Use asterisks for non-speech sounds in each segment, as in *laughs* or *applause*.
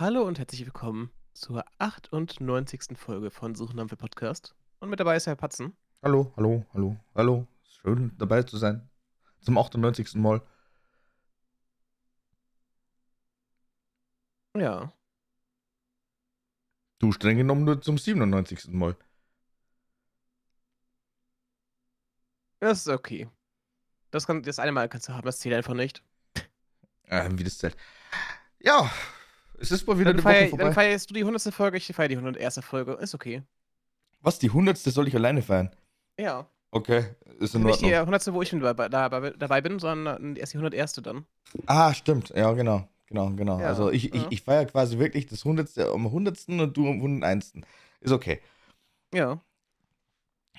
Hallo und herzlich willkommen zur 98. Folge von Suchen am Podcast. Und mit dabei ist Herr Patzen. Hallo, hallo, hallo, hallo. Schön dabei zu sein. Zum 98. Mal. Ja. Du streng genommen nur zum 97. Mal. Das ist okay. Das, kann, das eine Mal kannst du haben, das zählt einfach nicht. Ähm, wie das zählt. Ja, es ist mal wieder Dann, eine Woche feier, vorbei. dann feierst du die 100. Folge, ich feiere die 101. Folge. Ist okay. Was, die 100. soll ich alleine feiern? Ja. Okay, ist in Nicht die Ordnung. 100. wo ich dabei, dabei, dabei bin, sondern erst die 101. dann. Ah, stimmt. Ja, genau. Genau, genau. Ja, also ich, ich, ja. ich feiere quasi wirklich das 100. am 100. und du am 101. Ist okay. Ja.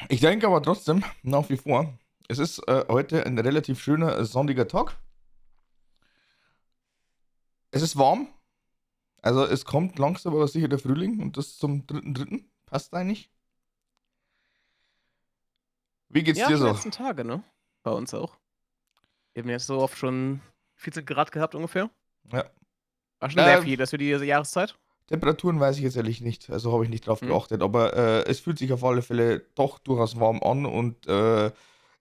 Ich denke aber trotzdem, nach wie vor, es ist äh, heute ein relativ schöner, äh, sonniger Tag. Es ist warm. Also es kommt langsam aber sicher der Frühling und das zum 3.3. Passt eigentlich. Wie geht's ja, dir die so? letzten Tage, ne? Bei uns auch. Wir haben jetzt so oft schon 14 Grad gehabt ungefähr. Ja. War schon sehr Ähm, viel, das für diese Jahreszeit. Temperaturen weiß ich jetzt ehrlich nicht, also habe ich nicht drauf Hm. geachtet, aber äh, es fühlt sich auf alle Fälle doch durchaus warm an und äh,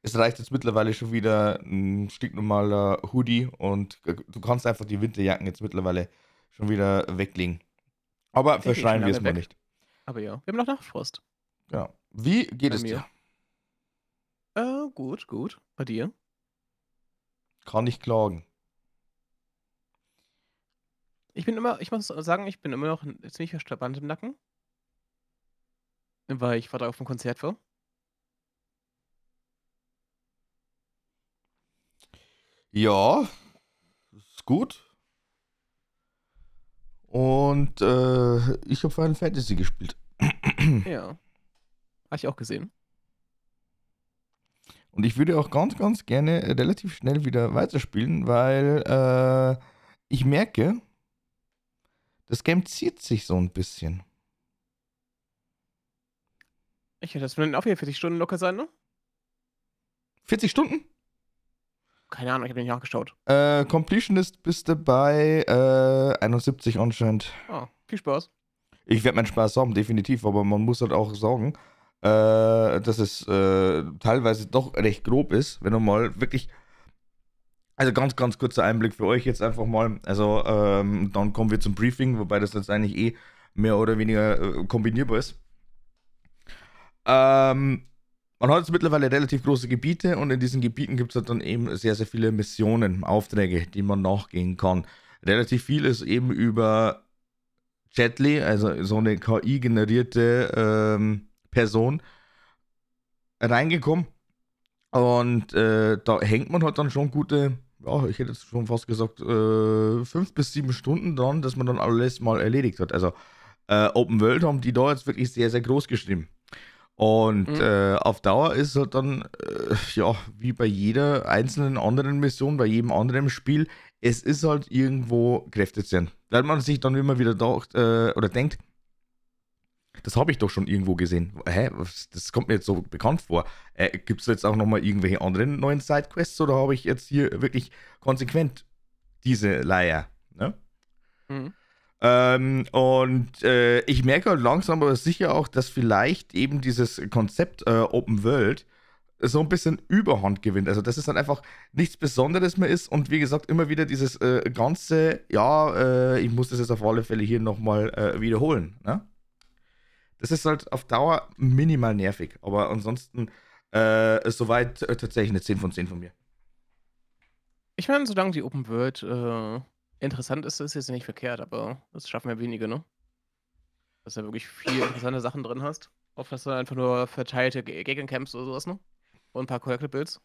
es reicht jetzt mittlerweile schon wieder ein stinknormaler Hoodie und äh, du kannst einfach die Winterjacken jetzt mittlerweile schon wieder weglegen. Aber gehen verschreien wir es mal weg. nicht. Aber ja, wir haben noch Nachtfrost. Ja. Wie geht Bei es mir. dir? Äh, gut, gut. Bei dir? Kann ich klagen. Ich bin immer, ich muss sagen, ich bin immer noch ziemlich verspannt im Nacken. Weil ich Vater auf dem Konzert war. Ja, ist gut. Und äh, ich habe Final Fantasy gespielt. Ja. Habe ich auch gesehen. Und ich würde auch ganz, ganz gerne relativ schnell wieder weiterspielen, weil äh, ich merke, das Game zieht sich so ein bisschen. Ich hätte das würden auch wieder 40 Stunden locker sein, ne? 40 Stunden? Keine Ahnung, ich habe nicht nachgeschaut. Äh, Completionist bist du bei äh, 71 anscheinend. Ah, viel Spaß. Ich werde meinen Spaß haben, definitiv, aber man muss halt auch sagen, äh, dass es äh, teilweise doch recht grob ist, wenn du mal wirklich. Also ganz, ganz kurzer Einblick für euch jetzt einfach mal. Also ähm, dann kommen wir zum Briefing, wobei das jetzt eigentlich eh mehr oder weniger äh, kombinierbar ist. Ähm, man hat jetzt mittlerweile relativ große Gebiete und in diesen Gebieten gibt es halt dann eben sehr, sehr viele Missionen, Aufträge, die man nachgehen kann. Relativ viel ist eben über Jetly, also so eine KI-generierte ähm, Person, reingekommen. Und äh, da hängt man halt dann schon gute, ja, ich hätte jetzt schon fast gesagt, äh, fünf bis sieben Stunden dran, dass man dann alles mal erledigt hat. Also äh, Open World haben die da jetzt wirklich sehr, sehr groß geschrieben. Und Mhm. äh, auf Dauer ist halt dann, äh, ja, wie bei jeder einzelnen anderen Mission, bei jedem anderen Spiel, es ist halt irgendwo kräftezehrend. Weil man sich dann immer wieder dacht, äh, oder denkt, das habe ich doch schon irgendwo gesehen. Hä? Was- Das kommt mir jetzt so bekannt vor. Äh, Gibt es jetzt auch nochmal irgendwelche anderen neuen Sidequests oder habe ich jetzt hier wirklich konsequent diese Leier? Ne? Mhm. Ähm, und äh, ich merke halt langsam aber sicher auch, dass vielleicht eben dieses Konzept äh, Open World so ein bisschen Überhand gewinnt. Also, dass es dann einfach nichts Besonderes mehr ist und wie gesagt, immer wieder dieses äh, ganze, ja, äh, ich muss das jetzt auf alle Fälle hier nochmal äh, wiederholen. Ne? Das ist halt auf Dauer minimal nervig, aber ansonsten äh, soweit äh, tatsächlich eine 10 von 10 von mir. Ich meine, solange die Open World äh, interessant ist, ist jetzt nicht verkehrt, aber das schaffen ja wenige, ne? Dass du wirklich viele *laughs* interessante Sachen drin hast. Oft hast du einfach nur verteilte Ge- Gegencamps oder sowas, ne? Und ein paar Collectibles.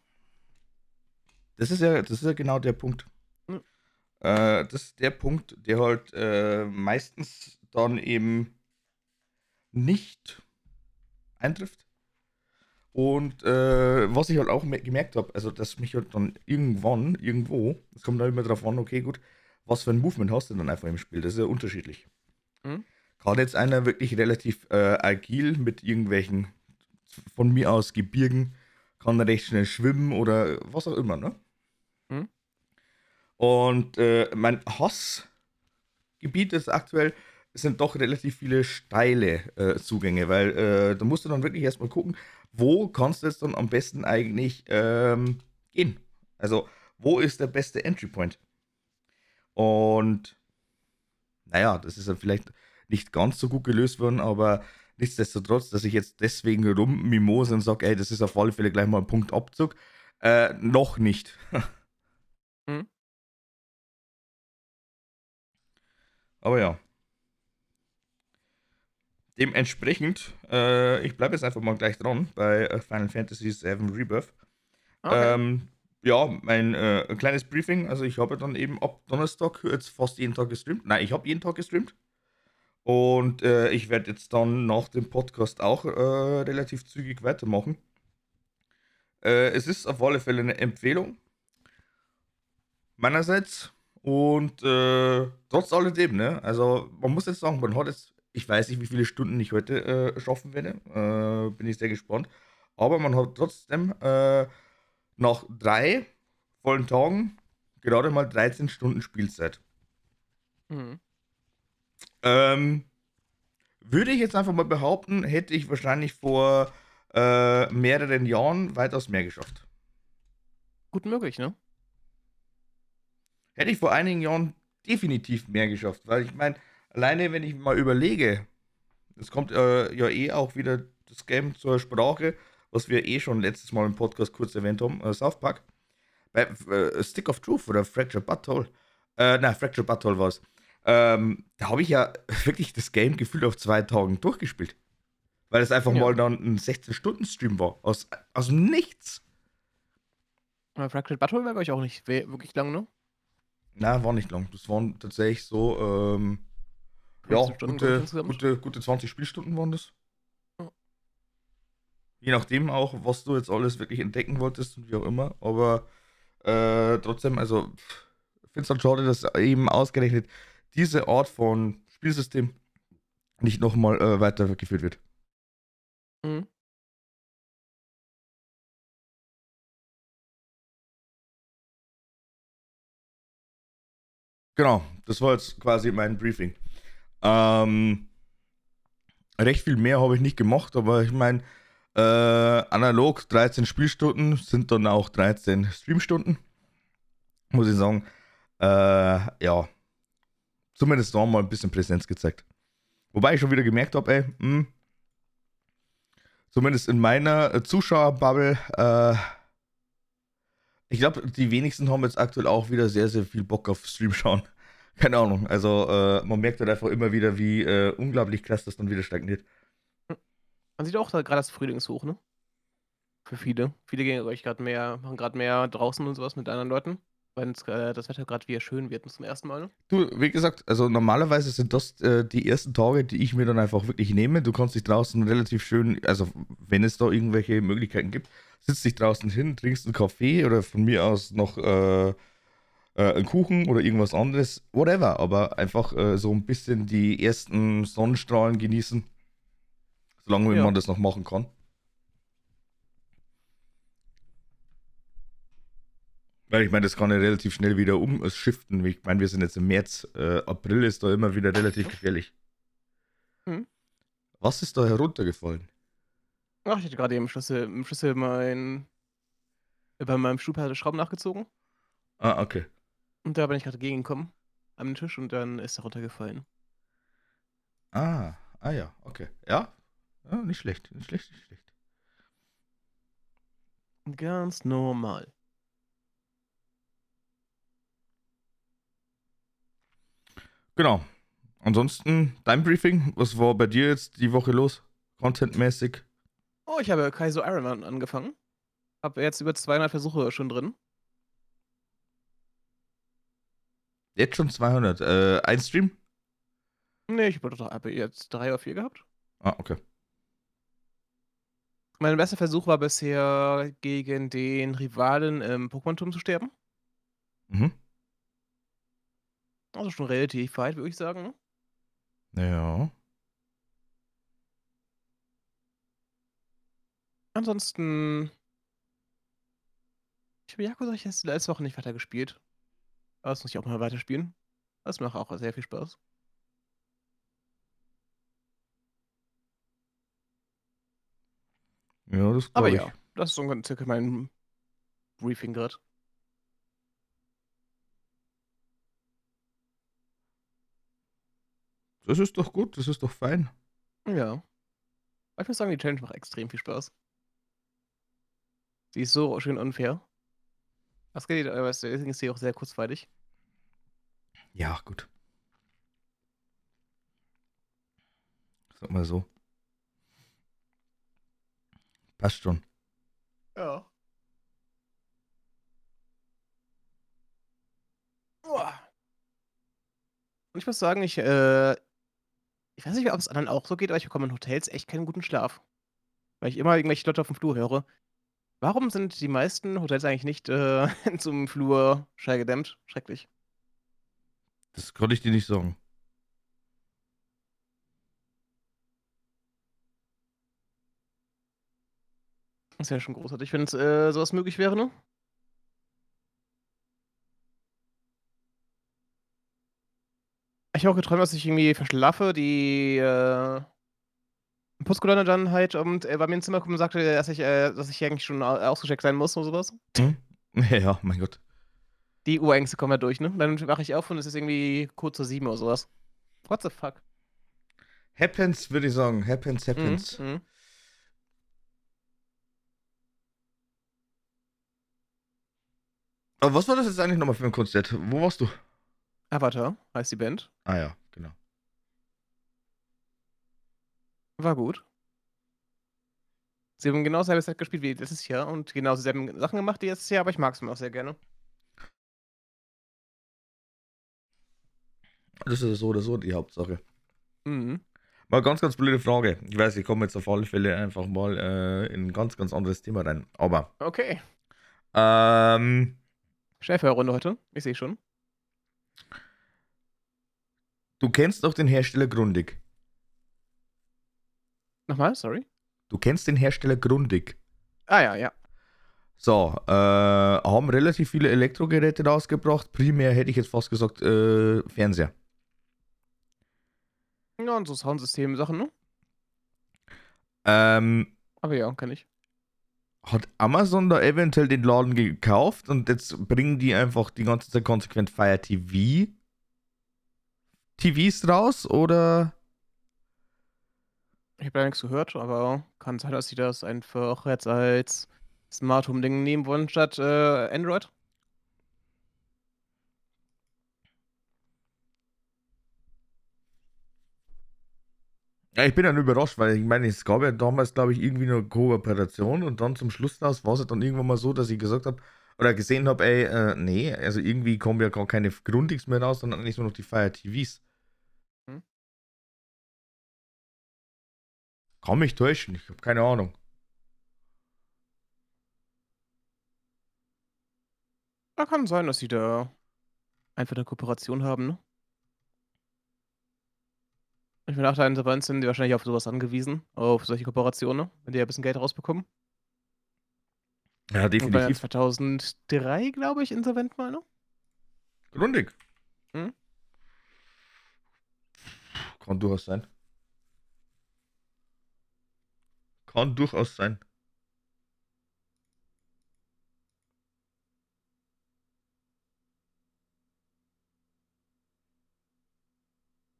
Das ist ja, das ist ja genau der Punkt. Mhm. Äh, das ist der Punkt, der halt äh, meistens dann eben nicht eintrifft. Und äh, was ich halt auch me- gemerkt habe, also dass mich halt dann irgendwann, irgendwo, es kommt dann immer drauf an, okay, gut, was für ein Movement hast du dann einfach im Spiel? Das ist ja unterschiedlich. Mhm. Gerade jetzt einer wirklich relativ äh, agil mit irgendwelchen, von mir aus Gebirgen, kann recht schnell schwimmen oder was auch immer, ne? Mhm. Und äh, mein Hassgebiet Gebiet ist aktuell, sind doch relativ viele steile äh, Zugänge, weil äh, da musst du dann wirklich erstmal gucken, wo kannst du jetzt dann am besten eigentlich ähm, gehen. Also, wo ist der beste Entry Point? Und naja, das ist dann vielleicht nicht ganz so gut gelöst worden, aber nichtsdestotrotz, dass ich jetzt deswegen rummimose und sage, ey, das ist auf alle Fälle gleich mal ein Punktabzug, äh, noch nicht. *laughs* hm? Aber ja. Dementsprechend, äh, ich bleibe jetzt einfach mal gleich dran bei äh, Final Fantasy VII Rebirth. Okay. Ähm, ja, mein äh, kleines Briefing. Also ich habe dann eben ab Donnerstag jetzt fast jeden Tag gestreamt. Nein, ich habe jeden Tag gestreamt. Und äh, ich werde jetzt dann nach dem Podcast auch äh, relativ zügig weitermachen. Äh, es ist auf alle Fälle eine Empfehlung meinerseits. Und äh, trotz alledem, ne? Also man muss jetzt sagen, man hat jetzt ich weiß nicht, wie viele Stunden ich heute äh, schaffen werde. Bin ich sehr gespannt. Aber man hat trotzdem nach drei vollen Tagen gerade mal 13 Stunden Spielzeit. Mhm. Ähm, würde ich jetzt einfach mal behaupten, hätte ich wahrscheinlich vor äh, mehreren Jahren weitaus mehr geschafft. Gut möglich, ne? Hätte ich vor einigen Jahren definitiv mehr geschafft, weil ich meine, alleine wenn ich mal überlege, es kommt äh, ja eh auch wieder das Game zur Sprache, was wir eh schon letztes Mal im Podcast kurz erwähnt haben, äh, South Park. Bei äh, Stick of Truth oder Fracture Butthole. Äh, nein, Fracture Butthole war es. Ähm, da habe ich ja *laughs* wirklich das Game gefühlt auf zwei Tagen durchgespielt. Weil es einfach ja. mal dann ein 16-Stunden-Stream war. Aus, aus dem Nichts. Aber Fractured Butthole war, glaube ich, auch nicht wirklich lang, ne? Nein, war nicht lang. Das waren tatsächlich so, ähm, ja, gute, gute, gute 20 Spielstunden waren das. Je nachdem auch, was du jetzt alles wirklich entdecken wolltest und wie auch immer. Aber äh, trotzdem, also, ich finde es halt schade, dass eben ausgerechnet diese Art von Spielsystem nicht nochmal äh, weitergeführt wird. Mhm. Genau, das war jetzt quasi mein Briefing. Ähm, recht viel mehr habe ich nicht gemacht, aber ich meine, äh, analog 13 Spielstunden sind dann auch 13 Streamstunden. Muss ich sagen. Äh, ja, zumindest da mal ein bisschen Präsenz gezeigt. Wobei ich schon wieder gemerkt habe, ey, mh, hm, zumindest in meiner Zuschauerbubble, äh, ich glaube, die wenigsten haben jetzt aktuell auch wieder sehr, sehr viel Bock auf Stream schauen *laughs* keine Ahnung. Also äh, man merkt halt einfach immer wieder, wie äh, unglaublich krass das dann wieder stagniert. Man sieht auch da gerade das Frühlingshoch, ne? Für viele. Viele gehen euch gerade mehr, machen gerade mehr draußen und sowas mit anderen Leuten, weil äh, das Wetter gerade wieder schön wird zum ersten Mal. Ne? Du, wie gesagt, also normalerweise sind das äh, die ersten Tage, die ich mir dann einfach wirklich nehme. Du kannst dich draußen relativ schön, also wenn es da irgendwelche Möglichkeiten gibt, sitzt dich draußen hin, trinkst einen Kaffee oder von mir aus noch äh, äh, einen Kuchen oder irgendwas anderes, whatever, aber einfach äh, so ein bisschen die ersten Sonnenstrahlen genießen, solange ja. man das noch machen kann. Weil ich meine, das kann ja relativ schnell wieder umschiften. Ich meine, wir sind jetzt im März, äh, April ist da immer wieder relativ gefährlich. Hm. Was ist da heruntergefallen? Ach, ich hatte gerade im Schlüssel, im Schlüssel mein, bei meinem Schub Schrauben nachgezogen. Ah, okay. Und da bin ich gerade gegengekommen am Tisch und dann ist er runtergefallen. Ah, ah ja, okay. Ja, ja nicht schlecht, nicht schlecht, nicht schlecht. Ganz normal. Genau. Ansonsten, dein Briefing, was war bei dir jetzt die Woche los? Contentmäßig? Oh, ich habe Kaizo Ironman angefangen. Habe jetzt über 200 Versuche schon drin. Jetzt schon 200. Äh, ein Stream? Nee, ich habe jetzt drei oder vier gehabt. Ah, okay. Mein bester Versuch war bisher, gegen den Rivalen im Pokémon-Turm zu sterben. Mhm. Also schon relativ weit, würde ich sagen. Ja. Ansonsten. Ich habe Yakuza ich letzte Woche nicht weiter gespielt. Das muss ich auch mal weiterspielen. Das macht auch sehr viel Spaß. Ja, das Aber ich. ja, das ist circa mein Briefing grad. Das ist doch gut, das ist doch fein. Ja. Ich muss sagen, die Challenge macht extrem viel Spaß. Sie ist so schön unfair. Das geht, aber deswegen ist sie auch sehr kurzweilig. Ja, gut. Sag mal so. Passt schon. Ja. Uah. Und ich muss sagen, ich, äh ich weiß nicht, ob es anderen auch so geht, aber ich bekomme in Hotels echt keinen guten Schlaf. Weil ich immer irgendwelche Leute aufm Flur höre. Warum sind die meisten Hotels eigentlich nicht, äh, *laughs* zum Flur schallgedämmt? Schrecklich. Das konnte ich dir nicht sagen. Das wäre schon großartig, wenn äh, so was möglich wäre, ne? Ich habe auch geträumt, dass ich irgendwie verschlafe, die, äh Putzkolonne dann halt und, äh, bei mir ins Zimmer kommt und sagte, dass ich, äh dass ich eigentlich schon a ausgecheckt sein muss oder so was. Mhm. *laughs* Ja, mein Gott. Die Urängste kommen ja durch, ne? Dann wache ich auf und es ist irgendwie kurz vor 7 oder so was. What the fuck? Happens, würde ich sagen. Happens, Mhm, happens. mhm. Aber was war das jetzt eigentlich nochmal für ein Konzert? Wo warst du? Avatar heißt die Band. Ah ja, genau. War gut. Sie haben genau dasselbe Set gespielt wie letztes Jahr und genau dieselben Sachen gemacht wie letztes Jahr, aber ich mag's immer auch sehr gerne. Das ist so oder so die Hauptsache. Mhm. Mal ganz, ganz blöde Frage. Ich weiß, ich komme jetzt auf alle Fälle einfach mal äh, in ein ganz, ganz anderes Thema rein. Aber, Okay. ähm, Schnellfeuerrunde heute. Ich sehe schon. du kennst doch den Hersteller Grundig. Nochmal, sorry. Du kennst den Hersteller Grundig. Ah ja, ja. So, äh, haben relativ viele Elektrogeräte rausgebracht. Primär hätte ich jetzt fast gesagt, äh, Fernseher. Ja, und so Soundsystem-Sachen, ne? Ähm, Aber ja, kann ich. Hat Amazon da eventuell den Laden gekauft und jetzt bringen die einfach die ganze Zeit konsequent Fire TV TVs raus oder Ich habe da nichts gehört, aber kann sein, dass sie das einfach jetzt als Smart Home Ding nehmen wollen statt, äh, Android? Ja, ich bin dann überrascht, weil ich meine, es gab ja damals, glaube ich, irgendwie eine Kooperation und dann zum Schluss daraus war es dann irgendwann mal so, dass ich gesagt habe oder gesehen habe, ey, äh, nee, also irgendwie kommen ja gar keine Grundigs mehr raus, sondern eigentlich nur noch die Fire TVs. Hm. Kann mich täuschen, ich habe keine Ahnung. Ja, kann sein, dass sie da einfach 'ne Kooperation haben, ne? Ich meine, nach der Insolvenz sind die wahrscheinlich auf so was angewiesen, auf solche Kooperationen, ne? Wenn die ja 'n bisschen Geld rausbekommen. Ja, Und definitiv. 2003, glaube ich, insolvent mal, ne? Grundig. Mhm. Kann durchaus sein. Kann durchaus sein.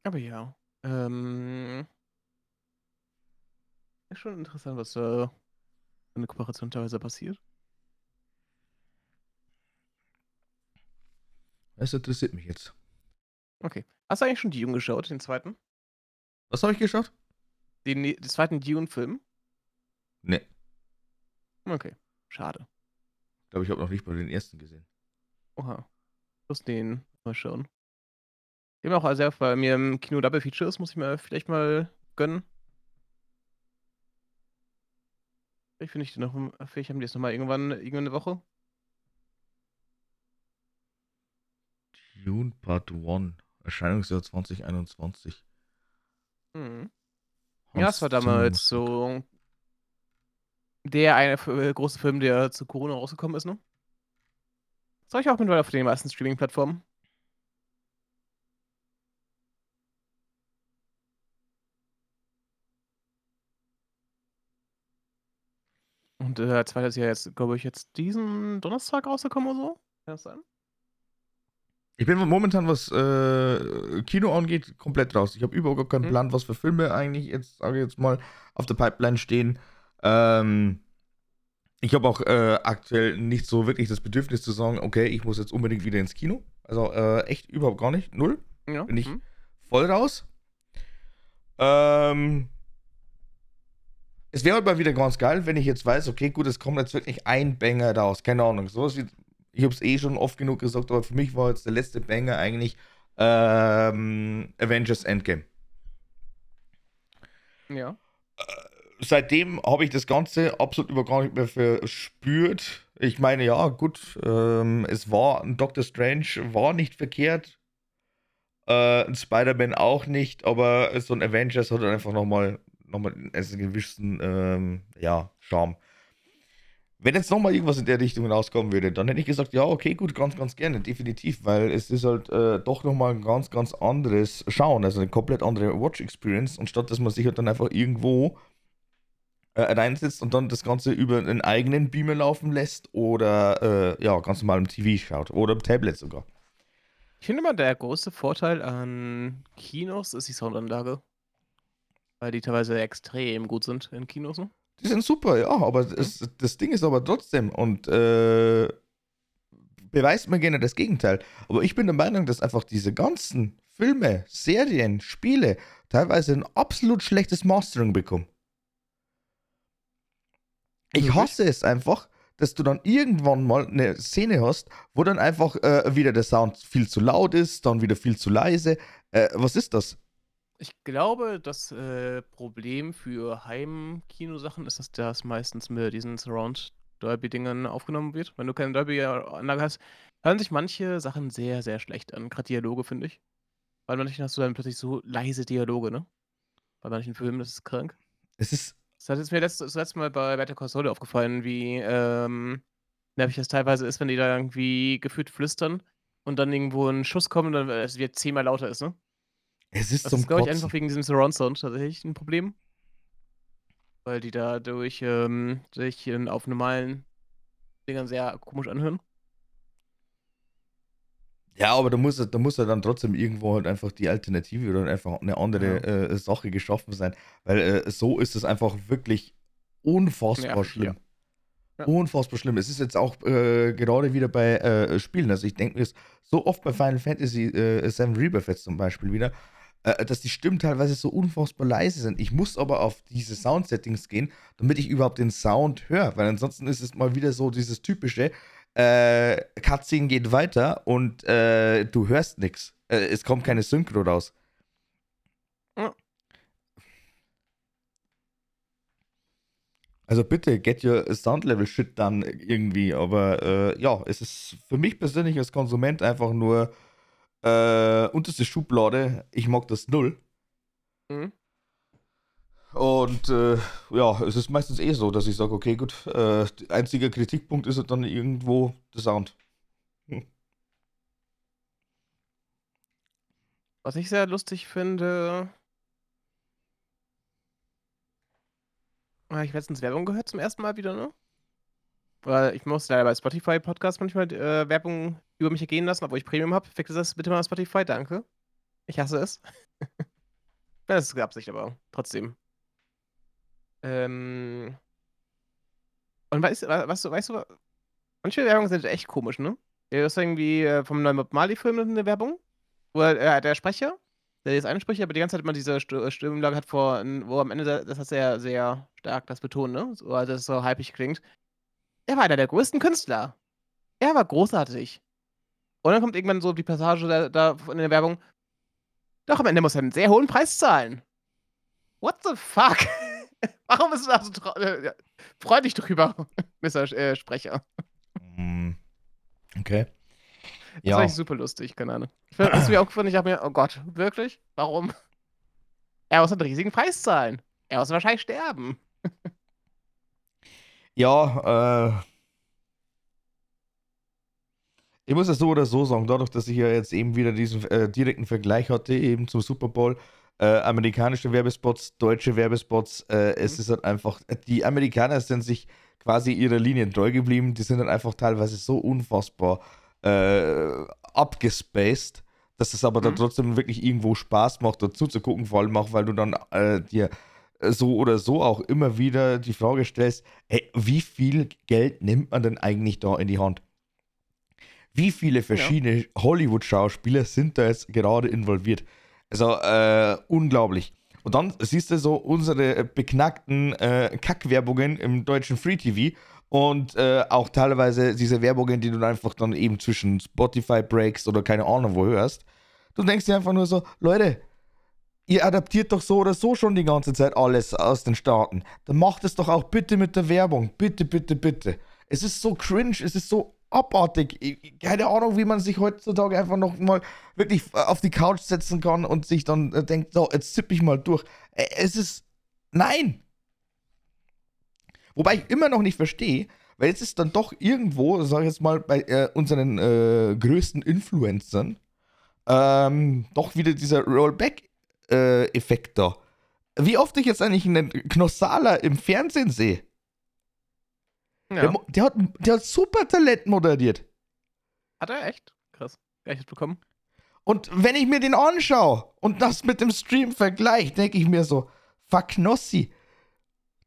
Aber ja, ähm ist schon interessant, was da für 'ne Kooperation teilweise passiert. Das interessiert mich jetzt. Okay. Hast du eigentlich schon Dune geschaut, den 2.? Was habe ich geschaut? Den ne den 2. Dune-Film? Ne. Okay, schade. Ich glaube, ich habe noch nicht mal den ersten gesehen. Oha. Muss den mal schauen. Den auch sehr bei mir im Kino Double Feature ist, muss ich mir vielleicht mal gönnen. Vielleicht finde ich noch hm, vielleicht haben die es noch mal irgendwann irgendwann 'ne Woche. Dune Part 1, Erscheinungsjahr 2021. Mhm. Hans Ja, es war damals so der eine äh, große Film, der zu Corona rausgekommen ist, ne? Das habe ich auch mittlerweile auf den meisten Streaming-Plattformen. Und äh, der zweite ist ja jetzt, glaube ich, jetzt diesen Donnerstag rausgekommen oder so. Kann das sein? Ich bin momentan, was äh, Kino angeht, komplett raus. Ich habe überhaupt gar keinen Mhm. Plan, was für Filme eigentlich jetzt, sage ich jetzt mal, auf der Pipeline stehen. Ähm, ich habe auch äh, aktuell nicht so wirklich das Bedürfnis zu sagen, okay, ich muss jetzt unbedingt wieder ins Kino. Also äh, echt überhaupt gar nicht. Null. Ja. Bin ich mhm. voll raus. Ähm, es wäre halt mal wieder ganz geil, wenn ich jetzt weiß, okay, gut, es kommt jetzt wirklich ein Banger raus. Keine Ahnung. So wie, ich habe es eh schon oft genug gesagt, aber für mich war jetzt der letzte Banger eigentlich ähm, Avengers Endgame. Ja. Seitdem habe ich das Ganze absolut über gar nicht mehr verspürt. Ich meine, ja, gut, ähm, es war ein Doctor Strange, war nicht verkehrt. Äh, ein Spider-Man auch nicht, aber so ein Avengers hat einfach nochmal noch mal einen gewissen ähm, ja, Charme. Wenn jetzt nochmal irgendwas in der Richtung rauskommen würde, dann hätte ich gesagt, ja, okay, gut, ganz, ganz gerne, definitiv, weil es ist halt äh, doch nochmal ein ganz, ganz anderes Schauen, also eine komplett andere Watch-Experience, und statt dass man sich halt dann einfach irgendwo äh, reinsetzt und dann das Ganze über einen eigenen Beamer laufen lässt oder äh, ja, ganz normal im TV schaut oder im Tablet sogar. Ich finde immer, der große Vorteil an Kinos ist die Soundanlage. Weil die teilweise extrem gut sind in Kinos. Ne? Die sind super, ja, aber das, das Ding ist aber trotzdem und äh, beweist mir gerne das Gegenteil. Aber ich bin der Meinung, dass einfach diese ganzen Filme, Serien, Spiele teilweise ein absolut schlechtes Mastering bekommen. Ich hasse es einfach, dass du dann irgendwann mal eine Szene hast, wo dann einfach äh, wieder der Sound viel zu laut ist, dann wieder viel zu leise. Äh, was ist das? Ich glaube, das äh, Problem für Heimkinosachen ist, dass das meistens mit diesen Surround-Dolby-Dingern aufgenommen wird. Wenn du keine Dolby-Anlage hast, hören sich manche Sachen sehr, sehr schlecht an. Gerade Dialoge, finde ich. Bei manchen hast du dann plötzlich so leise Dialoge, ne? Bei manchen Filmen, das ist krank. Es ist Das ist mir letzt, das letzte Mal bei Better Call Saul aufgefallen, wie ähm, nervig das teilweise ist, wenn die da irgendwie gefühlt flüstern und dann irgendwo ein Schuss kommt und dann äh, es wird zehnmal lauter ist, ne? Es ist Das zum ist, glaube ich, einfach wegen diesem Surround-Sound tatsächlich ein Problem. Weil die dadurch ähm, sich auf normalen Dingern sehr komisch anhören. Ja, aber da muss, da muss ja dann trotzdem irgendwo halt einfach die Alternative oder einfach eine andere äh, Sache geschaffen sein. Weil äh, so ist es einfach wirklich unfassbar Nervig, schlimm. ja. Ja. Unfassbar schlimm. Es ist jetzt auch äh, gerade wieder bei äh, Spielen. Also ich denke mir so oft bei Final Fantasy äh, 7 Rebirth jetzt zum Beispiel wieder, äh, dass die Stimmen teilweise so unfassbar leise sind. Ich muss aber auf diese Sound-Settings gehen, damit ich überhaupt den Sound höre. Weil ansonsten ist es mal wieder so dieses typische, äh, Cutscene geht weiter und äh, du hörst nichts. Äh, es kommt keine Synchro raus. Ja. Also bitte, get your sound level shit dann irgendwie. Aber äh, ja, es ist für mich persönlich als Konsument einfach nur äh, unterste Schublade. Ich mag das null. Mhm. Und äh, ja, es ist meistens eh so, dass ich sage, okay, gut, äh, einziger Kritikpunkt ist halt dann irgendwo der Sound. Was ich sehr lustig finde. Ah, Ich habe letztens Werbung gehört zum ersten Mal wieder, ne? Ich muss leider bei Spotify Podcast manchmal äh, Werbung über mich ergehen lassen, obwohl ich Premium habe. Fixe das bitte mal auf Spotify, danke. Ich hasse es. *laughs* das ist Absicht, aber trotzdem. Ähm. Und weißt, du- weißt du, du, manche Werbungen sind echt komisch, ne? Das ist irgendwie äh, vom neuen Bob Marley-Film eine Werbung, wo äh, der Sprecher, der ist einspricht, aber die ganze Zeit immer diese St Stimmlage hat vor, wo am Ende da- das hat sehr, sehr stark das Betonen, ne? So, also das so hypig klingt. Er war einer der größten Künstler. Er war großartig. Und dann kommt irgendwann so die Passage da, da in der Werbung. Doch am Ende muss er einen sehr hohen Preis zahlen. What the fuck? *laughs* Warum ist das so trau- äh, Freu dich drüber, *laughs* Mr. Äh, Sprecher. Mm, Okay. Das Ja. war ich super lustig, keine Ahnung. Ich ist mir auch gefunden, ich habe mir, oh Gott, wirklich? Warum? Er muss einen riesigen Preis zahlen. Er muss wahrscheinlich sterben. *laughs* Ja, äh. Ich muss es so oder so sagen, dadurch, dass ich ja jetzt eben wieder diesen äh, direkten Vergleich hatte, eben zum Super Bowl, äh, amerikanische Werbespots, deutsche Werbespots, äh, es Mhm. ist halt einfach, die Amerikaner sind sich quasi ihrer Linie treu geblieben. Die sind dann einfach teilweise so unfassbar äh, abgespaced, dass es aber mhm. dann trotzdem wirklich irgendwo Spaß macht, dazu zu gucken, vor allem auch, weil du dann äh, dir so oder so auch immer wieder die Frage stellst, ey, wie viel Geld nimmt man denn eigentlich da in die Hand? Wie viele verschiedene ja. Hollywood-Schauspieler sind da jetzt gerade involviert? Also äh, unglaublich. Und dann siehst du so unsere beknackten äh, Kackwerbungen im deutschen Free TV und äh, auch teilweise diese Werbungen, die du einfach dann eben zwischen Spotify Breaks oder keine Ahnung wo hörst. Du denkst dir einfach nur so, Leute, ihr adaptiert doch so oder so schon die ganze Zeit alles aus den Staaten. Dann macht es doch auch bitte mit der Werbung. Bitte, bitte, bitte. Es ist so cringe, es ist so abartig. Keine Ahnung, wie man sich heutzutage einfach noch mal wirklich auf die Couch setzen kann und sich dann äh, denkt, so, jetzt zippe ich mal durch. Es ist. Nein! Wobei ich immer noch nicht verstehe, weil jetzt ist dann doch irgendwo, sag ich jetzt mal, bei äh, unseren äh, größten Influencern ähm, doch wieder dieser Rollback-Effekt da. Wie oft ich jetzt eigentlich einen Knossala im Fernsehen sehe. Ja. Der, der, hat, der hat super Talent moderiert. Hat er echt? Krass. Gleiches bekommen. Und wenn ich mir den anschaue und das mit dem Stream vergleiche, denke ich mir so, Verknossi,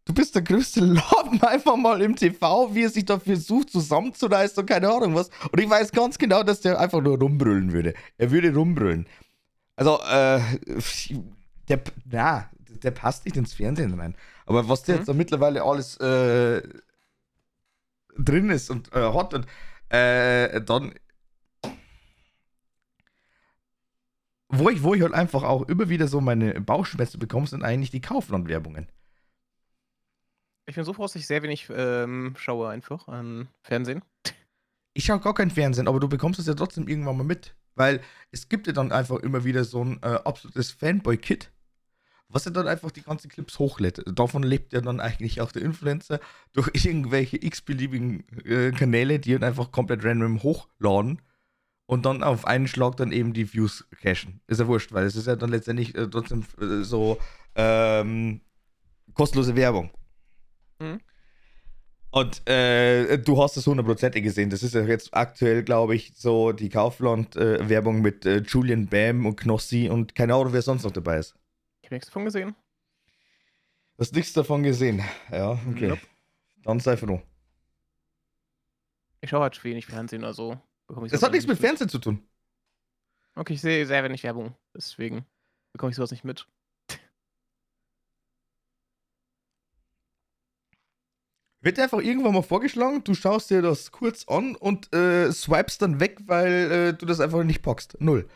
du bist der größte Lappen *laughs* einfach mal im TV, wie er sich dafür sucht, zusammenzureißen und keine Ahnung was. Und ich weiß ganz genau, dass der einfach nur rumbrüllen würde. Er würde rumbrüllen. Also, äh, der, na, der passt nicht ins Fernsehen rein. Aber was der mhm. jetzt da mittlerweile alles äh, drin ist und äh, hat und äh, dann wo ich, wo ich halt einfach auch immer wieder so meine Bauchschmerzen bekomme, sind eigentlich die Kaufland-Werbungen. Ich bin so froh, dass ich sehr wenig ähm, schaue einfach an Fernsehen. Ich schaue gar kein Fernsehen, aber du bekommst es ja trotzdem irgendwann mal mit. Weil es gibt ja dann einfach immer wieder so ein äh, absolutes Fanboy-Kit was er dann einfach die ganzen Clips hochlädt. Davon lebt ja dann eigentlich auch der Influencer durch *laughs* irgendwelche x-beliebigen äh, Kanäle, die ihn einfach komplett random hochladen und dann auf einen Schlag dann eben die Views cashen. Ist ja wurscht, weil es ist ja dann letztendlich äh, trotzdem äh, so ähm, kostenlose Werbung. Mhm. Und äh, du hast es hundertprozentig gesehen. Das ist ja jetzt aktuell, glaube ich, so die Kaufland-Werbung mit äh, Julian Bam und Knossi und keine Ahnung, wer sonst noch dabei ist. Ich habe nichts davon gesehen. Du hast nichts davon gesehen. Ja, okay. Nope. Dann sei froh. Ich schaue halt wenig Fernsehen, also bekomme ich Das hat nichts mit Fernsehen zu tun. Okay, ich sehe sehr wenig Werbung. Deswegen bekomme ich sowas nicht mit. Wird einfach irgendwann mal vorgeschlagen, du schaust dir das kurz an und äh, swipest dann weg, weil äh, du das einfach nicht packst. Null.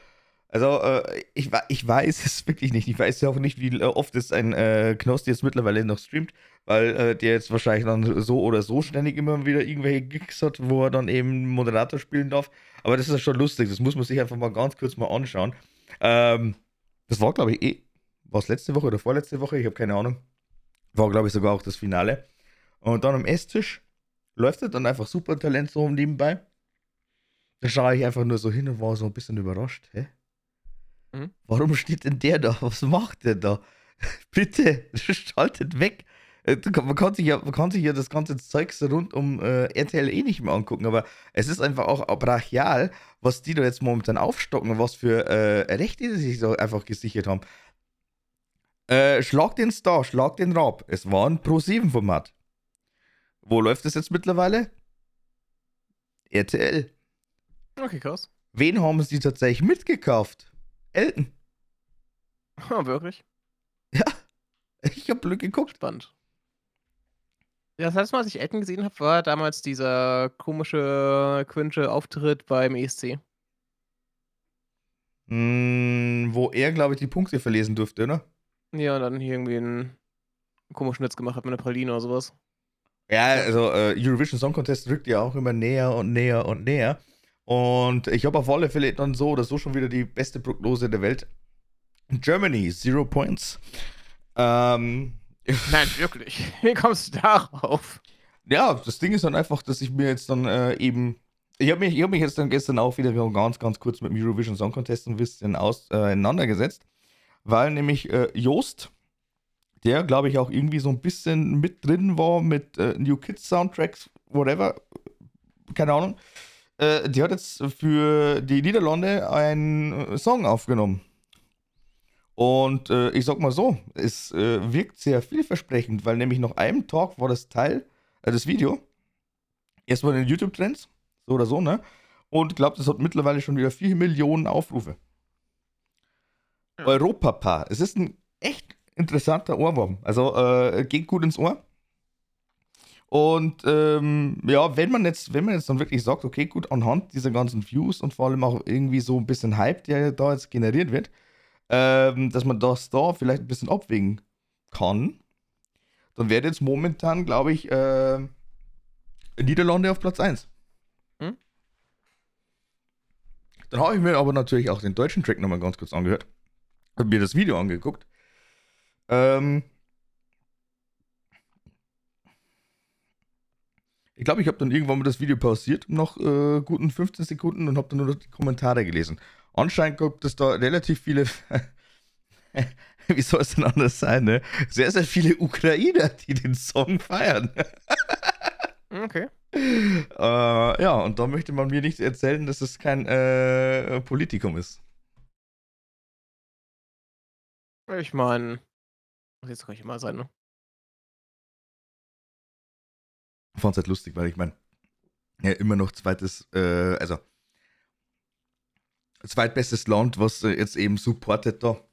Also, äh, ich, ich weiß es *laughs* wirklich nicht. Ich weiß ja auch nicht, wie oft es ein äh, Knossi jetzt mittlerweile noch streamt, weil äh, der jetzt wahrscheinlich dann so oder so ständig immer wieder irgendwelche Gigs hat, wo er dann eben Moderator spielen darf. Aber das ist ja schon lustig. Das muss man sich einfach mal ganz kurz mal anschauen. Ähm, das war, glaube ich, eh. War es letzte Woche oder vorletzte Woche? Ich habe keine Ahnung. War, glaube ich, sogar auch das Finale. Und dann am Esstisch läuft er dann einfach super Talent so nebenbei. Da schaue ich einfach nur so hin und war so ein bisschen überrascht. Hä? Mhm. Warum steht denn der da? Was macht der da? *laughs* Bitte, *laughs* schaltet weg. Äh, man kann, sich ja, man kann sich ja das ganze Zeugs rund um äh, RTL eh nicht mehr angucken, aber es ist einfach auch brachial, was die da jetzt momentan aufstocken, was für äh, Rechte die sich da einfach gesichert haben. Äh, schlag den Star, schlag den Rab. Es war ein Pro-7-Format. Wo läuft es jetzt mittlerweile? RTL. Okay, krass. Wen haben sie tatsächlich mitgekauft? Elton. Oh, *laughs* wirklich? Ja. Ich hab Glück geguckt. Spannend. Ja, das letzte Mal, als ich Elton gesehen habe, war damals dieser komische, quinsche Auftritt beim ESC. Mm, wo er, glaube ich, die Punkte verlesen durfte, ne? Ja, und dann hier irgendwie einen komischen Witz gemacht hat mit einer Praline oder sowas. Ja, also äh, Eurovision Song Contest rückt ja auch immer näher und näher und näher. Und ich habe auf alle Fälle dann so oder so schon wieder die beste Prognose der Welt. Germany, zero points. Ähm, *laughs* Nein, wirklich. Wie kommst du darauf? Ja, das Ding ist dann einfach, dass ich mir jetzt dann äh, eben. Ich habe mich, hab mich jetzt dann gestern auch wieder ganz, ganz kurz mit dem Eurovision Song Contest ein bisschen auseinandergesetzt, äh, weil nämlich äh, Joost der, glaube ich, auch irgendwie so ein bisschen mit drin war mit äh, New Kids Soundtracks, whatever, keine Ahnung. Äh, die hat jetzt für die Niederlande einen äh, Song aufgenommen. Und äh, ich sag mal so, es äh, wirkt sehr vielversprechend, weil nämlich nach einem Tag war das Teil, äh, das Video, erstmal in den YouTube-Trends, so oder so, ne? Und ich glaube, das hat mittlerweile schon wieder 4 Millionen Aufrufe. Ja. Europapa. Es ist ein interessanter Ohrwurm. Also äh, geht gut ins Ohr. Und ähm, ja, wenn man jetzt, wenn man jetzt dann wirklich sagt, okay, gut, anhand dieser ganzen Views und vor allem auch irgendwie so ein bisschen Hype, der da jetzt generiert wird, ähm, dass man das da vielleicht ein bisschen abwägen kann, dann wäre jetzt momentan, glaube ich, äh, Niederlande auf Platz 1. Hm? Dann habe ich mir aber natürlich auch den deutschen Track nochmal ganz kurz angehört. Habe mir das Video angeguckt. Ähm, ich glaube, ich habe dann irgendwann mal das Video pausiert, nach äh, guten 15 Sekunden und habe dann nur die Kommentare gelesen. Anscheinend gibt es da relativ viele, *laughs* wie soll es denn anders sein, ne? Sehr, sehr viele Ukrainer, die den Song feiern. *laughs* okay. Äh, ja, und da möchte man mir nicht erzählen, dass es kein äh, Politikum ist. Ich meine, muss jetzt nicht immer sein, ne? Fand es halt lustig, weil ich meine, ja, immer noch zweites, äh, also zweitbestes Land, was äh, jetzt eben supportet da.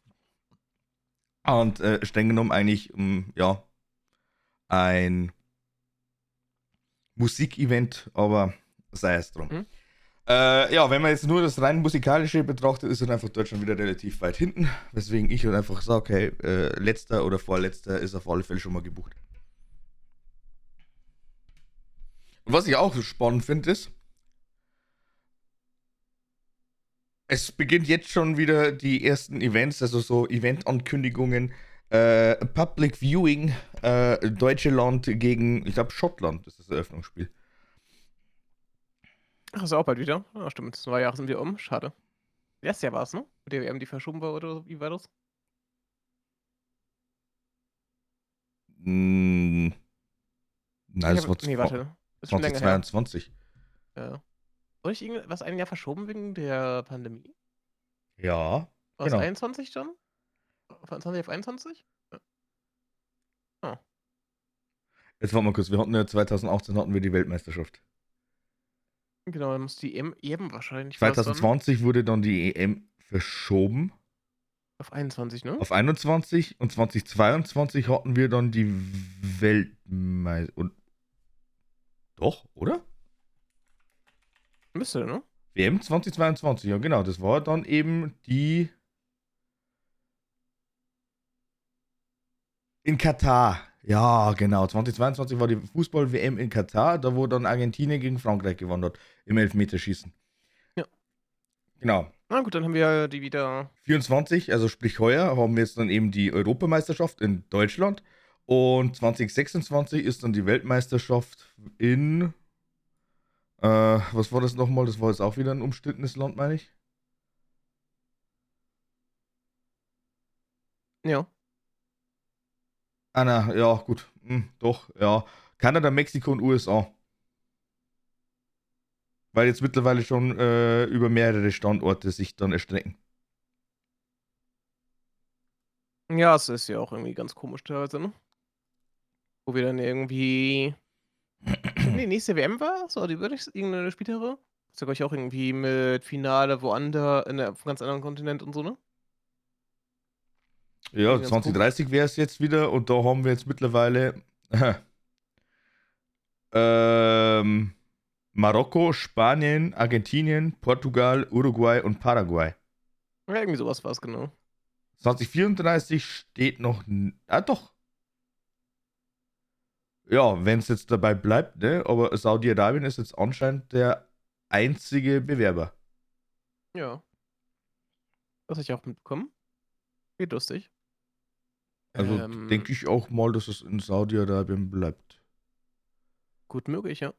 Und äh, streng genommen eigentlich, um, ähm, ja, ein Musikevent, aber sei es drum. Mhm. Äh, ja, wenn man jetzt nur das rein musikalische betrachtet, ist dann einfach Deutschland wieder relativ weit hinten. Weswegen ich halt einfach sage, okay, äh, letzter oder vorletzter ist auf alle Fälle schon mal gebucht. Und was ich auch spannend finde, ist, es beginnt jetzt schon wieder die ersten Events, also so Event-Ankündigungen. Äh, Public Viewing, äh, Deutschland gegen, ich glaube, Schottland das ist das Eröffnungsspiel. Ach, ist auch bald wieder. Ja, stimmt. Zwei Jahre sind wir um. Schade. Letztes Jahr war es, ne? Mit der WM, die verschoben war oder wie war das? Mm, nein, das war nee, warte. 2022. Ja. Soll ich irgendwas ein Jahr verschoben wegen der Pandemie? Ja. War es genau. 21 schon? Von 20 auf 21? Ja. Oh. Jetzt warte mal kurz, wir hatten ja 2018 hatten wir die Weltmeisterschaft. Genau, dann muss die EM, EM wahrscheinlich. 2020 dann? wurde dann die EM verschoben. Auf 21, ne? Auf 21 und 2022 hatten wir dann die Weltmeisterschaft. Doch, oder? Müsste, ne? WM 2022, ja genau. Das war dann eben die in Katar. Ja, genau. 2022 war die Fußball-WM in Katar, da wo dann Argentinien gegen Frankreich gewonnen hat im Elfmeterschießen. Ja. Genau. Na gut, dann haben wir die wieder. 24, also sprich heuer, haben wir jetzt dann eben die Europameisterschaft in Deutschland. Und 2026 ist dann die Weltmeisterschaft in äh, was war das nochmal? Das war jetzt auch wieder ein umstrittenes Land, meine ich. Ja. Ah, na, ja, gut. Hm, doch, ja. Kanada, Mexiko und USA. Weil jetzt mittlerweile schon äh, über mehrere Standorte sich dann erstrecken. Ja, es ist ja auch irgendwie ganz komisch teilweise, ne? Wo wir dann irgendwie *clears throat* Nee, nächste WM war so, die würde ich irgendeine spätere? Ist ja, glaube ich, auch irgendwie mit Finale woanders, in einem ganz anderen Kontinent und so, ne? Ja, 2030 wäre es jetzt wieder und da haben wir jetzt mittlerweile *laughs* ähm, Marokko, Spanien, Argentinien, Portugal, Uruguay und Paraguay. Ja, irgendwie sowas war es genau. 2034 steht noch. Ah, doch. Ja, wenn es jetzt dabei bleibt, ne? Aber Saudi-Arabien ist jetzt anscheinend der einzige Bewerber. Ja. Das habe ich auch mitbekommen. Geht lustig. Also ähm, denke ich auch mal, dass es in Saudi-Arabien bleibt. Gut möglich, ja.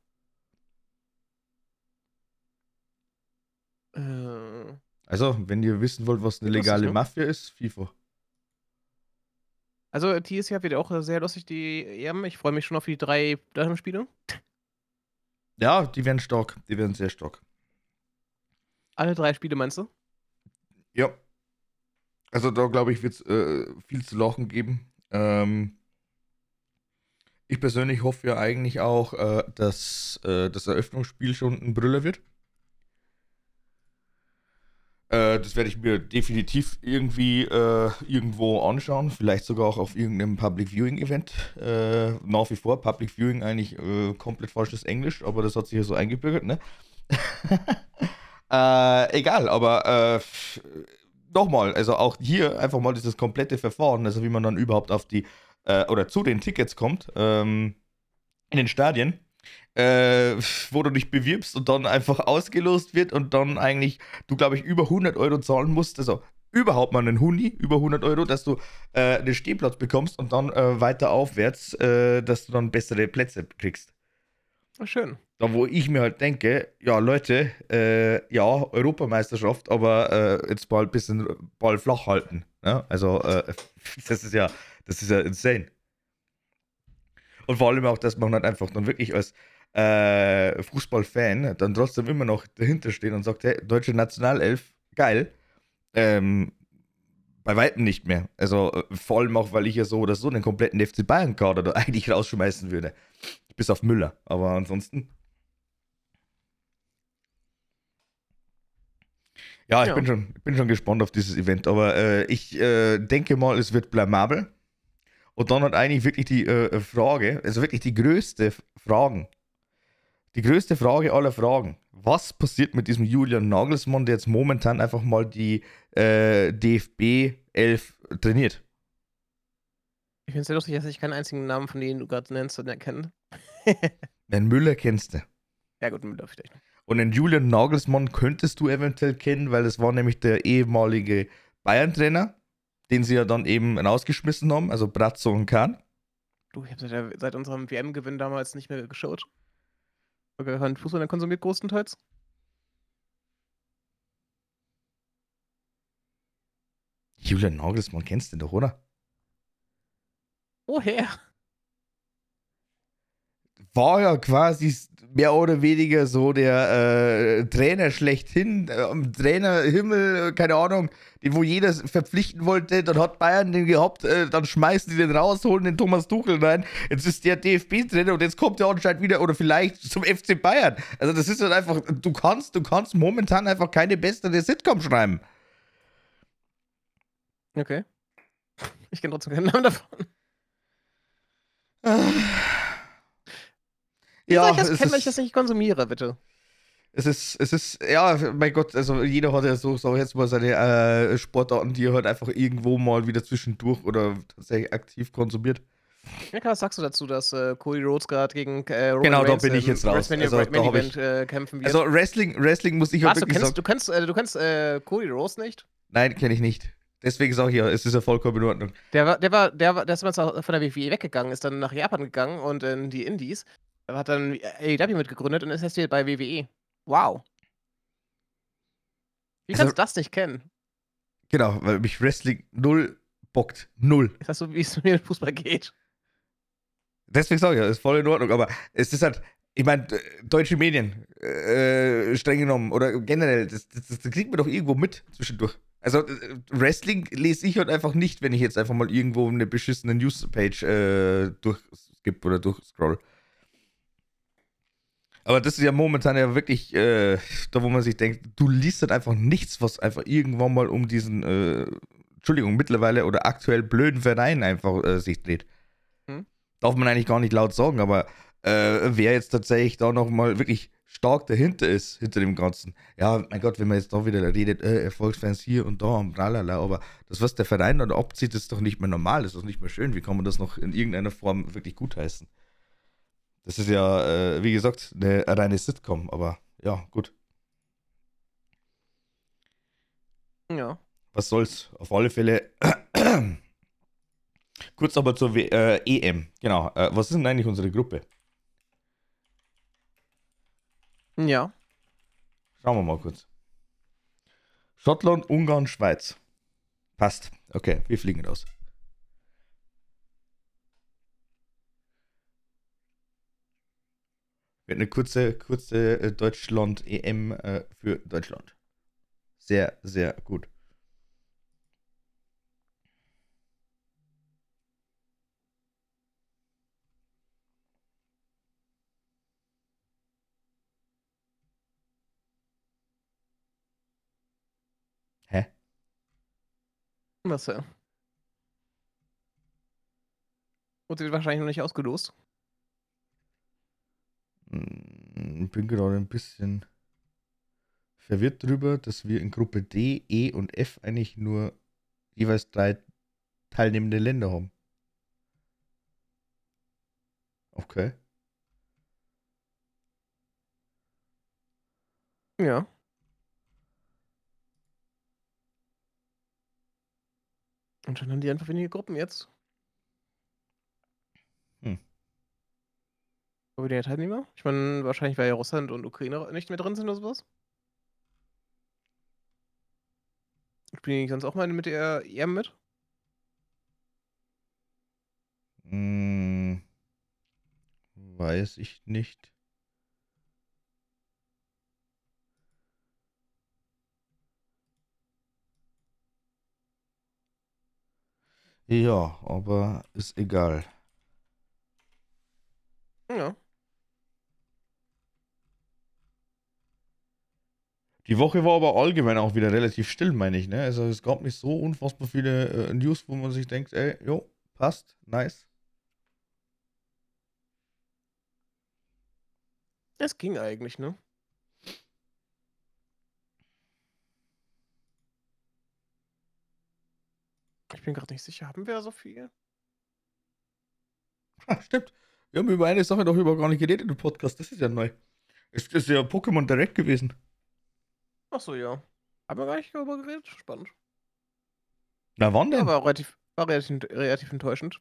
Äh, also, wenn ihr wissen wollt, was eine legale lustig, Mafia ist, FIFA. Also, dieses Jahr wird auch, äh, sehr lustig, die EM. Ich freue mich schon auf die 3 Spiele. Ja, die werden stark. Die werden sehr stark. Alle 3 Spiele meinst du? Ja. Also da glaube ich, wird es äh, viel zu lachen geben. Ähm, ich persönlich hoffe ja eigentlich auch, äh, dass äh, das Eröffnungsspiel schon ein Brüller wird. Äh, das werde ich mir definitiv irgendwie äh, irgendwo anschauen. Vielleicht sogar auch auf irgendeinem Public Viewing Event. Äh, nach wie vor Public Viewing eigentlich komplett falsches Englisch, aber das hat sich ja so eingebürgert, ne? *laughs* egal, aber nochmal, also auch hier einfach mal dieses komplette Verfahren, also wie man dann überhaupt auf die äh, oder zu den Tickets kommt, ähm, in den Stadien, äh, wo du dich bewirbst und dann einfach ausgelost wird und dann eigentlich du, glaube ich, über 100 Euro zahlen musst, also überhaupt mal einen Huni, über 100 Euro, dass du äh, einen Stehplatz bekommst und dann äh, weiter aufwärts, äh, dass du dann bessere Plätze kriegst. Oh, schön. Da, wo ich mir halt denke, ja, Leute, äh, ja, Europameisterschaft, aber äh, jetzt mal ein bisschen Ball flach halten. Ja? Ne? Also, äh, *laughs* das ist ja das ist ja insane. Und vor allem auch, dass man halt einfach dann wirklich als äh, Fußballfan dann trotzdem immer noch dahinter steht und sagt, hey, deutsche Nationalelf, geil. Ähm, bei weitem nicht mehr. Also äh, vor allem auch, weil ich ja so oder so den kompletten FC Bayern-Kader da *laughs* eigentlich rausschmeißen würde. Bis auf Müller. Aber ansonsten. Ja, ich ja. Bin, schon, bin schon gespannt auf dieses Event. Aber äh, ich äh, denke mal, es wird blamabel. Und dann hat eigentlich wirklich die äh, Frage, also wirklich die größte Frage, die größte Frage aller Fragen. Was passiert mit diesem Julian Nagelsmann, der jetzt momentan einfach mal die äh, DFB 11 trainiert? Ich finde es sehr lustig, dass ich keinen einzigen Namen von denen du gerade nennst erkenne. den *laughs* Müller kennst du. Ja, gut, Müller vielleicht. Und den Julian Nagelsmann könntest du eventuell kennen, weil das war nämlich der ehemalige Bayern-Trainer den sie ja dann eben rausgeschmissen haben, also Brazzo und Kahn. Du, ich habe seit, seit, unserem WM-Gewinn damals nicht mehr geschaut. Oder keinen Fußball konsumiert, größtenteils. Julian Nagelsmann kennst du doch, oder? Woher? war ja quasi mehr oder weniger so der äh, Trainer schlechthin, äh, am Trainerhimmel, äh, keine Ahnung, den wo jeder verpflichten wollte, dann hat Bayern den gehabt, äh, dann schmeißen die den raus, holen den Thomas Tuchel rein, jetzt ist der DFB-Trainer und jetzt kommt er anscheinend wieder oder vielleicht zum FC Bayern. Also das ist halt einfach, du kannst, du kannst momentan einfach keine bessere Sitcom schreiben. Okay. Ich kenne trotzdem keinen Namen davon. Wie ja, soll ich das kennen, wenn ich das nicht konsumiere, bitte? Es ist, es ist, ja, mein Gott, also jeder hat ja so, so jetzt mal seine äh, Sportarten, die er halt einfach irgendwo mal wieder zwischendurch oder tatsächlich aktiv konsumiert. Ja, was sagst du dazu, dass äh, Cody Rhodes gerade gegen äh, Roman Genau, da bin ich jetzt raus. Also, Event äh, kämpfen wird? Also Wrestling, Wrestling muss ich halt wirklich du kennst, sagen. Du kennst, äh, du kennst äh, Cody Rhodes nicht? Nein, kenne ich nicht. Deswegen sage ich ja, es ist ja vollkommen in Ordnung. Der war, der war, der war, der ist von der WWE weggegangen, ist dann nach Japan gegangen und in die Indies er hat dann AEW mitgegründet und ist jetzt hier bei WWE. Wow. Wie kannst also, du das nicht kennen? Genau, weil mich Wrestling null bockt. Null. Ist das so, wie es *laughs* mir im Fußball geht? Deswegen sage ich ja, ist voll in Ordnung, aber es ist halt, ich meine, deutsche Medien, äh, streng genommen, oder generell, das, das, das, kriegt man doch irgendwo mit zwischendurch. Also, äh, Wrestling lese ich halt einfach nicht, wenn ich jetzt einfach mal irgendwo eine beschissene Newspage äh, durchskippe oder durchscroll. Aber das ist ja momentan ja wirklich äh, da, wo man sich denkt, du liest halt einfach nichts, was einfach irgendwann mal um diesen, äh, Entschuldigung, mittlerweile oder aktuell blöden Verein einfach äh, sich dreht. Hm? Darf man eigentlich gar nicht laut sagen, aber äh, wer jetzt tatsächlich da nochmal wirklich stark dahinter ist, hinter dem Ganzen. Ja, mein Gott, wenn man jetzt da wieder redet, äh, Erfolgsfans hier und da und tralala, aber das, was der Verein dann abzieht, ist doch nicht mehr normal, ist doch nicht mehr schön. Wie kann man das noch in irgendeiner Form wirklich gutheißen? Das ist ja, äh, wie gesagt, eine reine Sitcom, aber ja, gut. Ja. Was soll's? Auf alle Fälle. *clears throat* Kurz aber zur w äh, EM. Genau. Äh, was ist denn eigentlich unsere Gruppe? Ja. Schauen wir mal kurz. Schottland, Ungarn, Schweiz. Passt. Okay, wir fliegen raus. Wird eine kurze, kurze äh, Deutschland-EM äh, für Deutschland. Sehr, sehr gut. Was ja? Und sie wird wahrscheinlich noch nicht ausgelost. Hm, Ich bin gerade ein bisschen verwirrt drüber, dass wir in Gruppe D, E und F eigentlich nur jeweils drei teilnehmende Länder haben. Okay. Ja. Und dann haben die einfach wenige Gruppen jetzt. Hm. Wo wir die Teilnehmer? Ich meine, wahrscheinlich, weil ja Russland und Ukraine nicht mehr drin sind oder sowas. Spielen die sonst auch mal mit der EM mit? Hm, weiß ich nicht. Ja, aber ist egal. Ja. Die Woche war aber allgemein auch wieder relativ still, meine ich, ne? Also es gab nicht so unfassbar viele äh, News, wo man sich denkt, ey, jo, passt, nice. Es ging eigentlich, ne? Ich bin gerade nicht sicher, haben wir so viel? Ah, stimmt. Wir haben über eine Sache doch über gar nicht geredet im Podcast. Das ist ja neu. Es ist ja Pokémon Direct gewesen. Ach so, ja. Haben wir gar nicht darüber geredet? Spannend. Na, wann Ja, denn? war relativ, war relativ, relativ enttäuschend.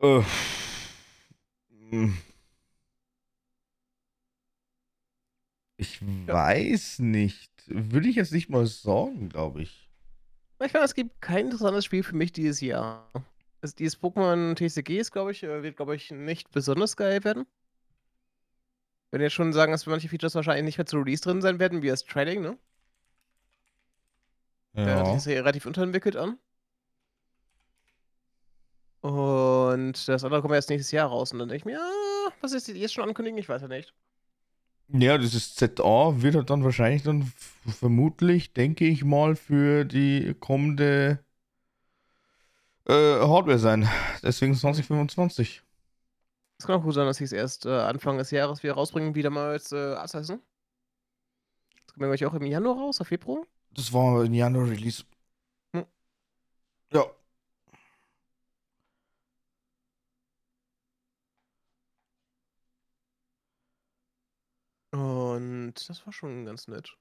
Äh, hm. Ich weiß nicht. Würde ich jetzt nicht mal sagen, glaube ich. Ich meine, es gibt kein interessantes Spiel für mich dieses Jahr. Also dieses Pokémon TCG ist, glaube ich, äh, wird, glaube ich, nicht besonders geil werden. Wenn jetzt schon sagen, dass manche Features wahrscheinlich nicht mehr zu Release drin sein werden, wie das Trading, ne? Ja. Ja. Das ist ja relativ unterentwickelt an. Und das andere kommt erst nächstes Jahr raus. Und dann denke ich mir, ja, was ist die jetzt schon ankündigen? Ich weiß ja nicht. Ja, dieses ZA wird halt dann wahrscheinlich dann vermutlich, denke ich mal, für die kommende äh, Hardware sein. Deswegen 2025. Es kann auch gut sein, dass sie es erst äh, Anfang des Jahres wieder rausbringen, wieder mal als äh, Assassin. Das kommt ja, auch im Januar raus, oder Februar. Das war ein Januar-Release. Hm. Ja. Und das war schon ganz nett.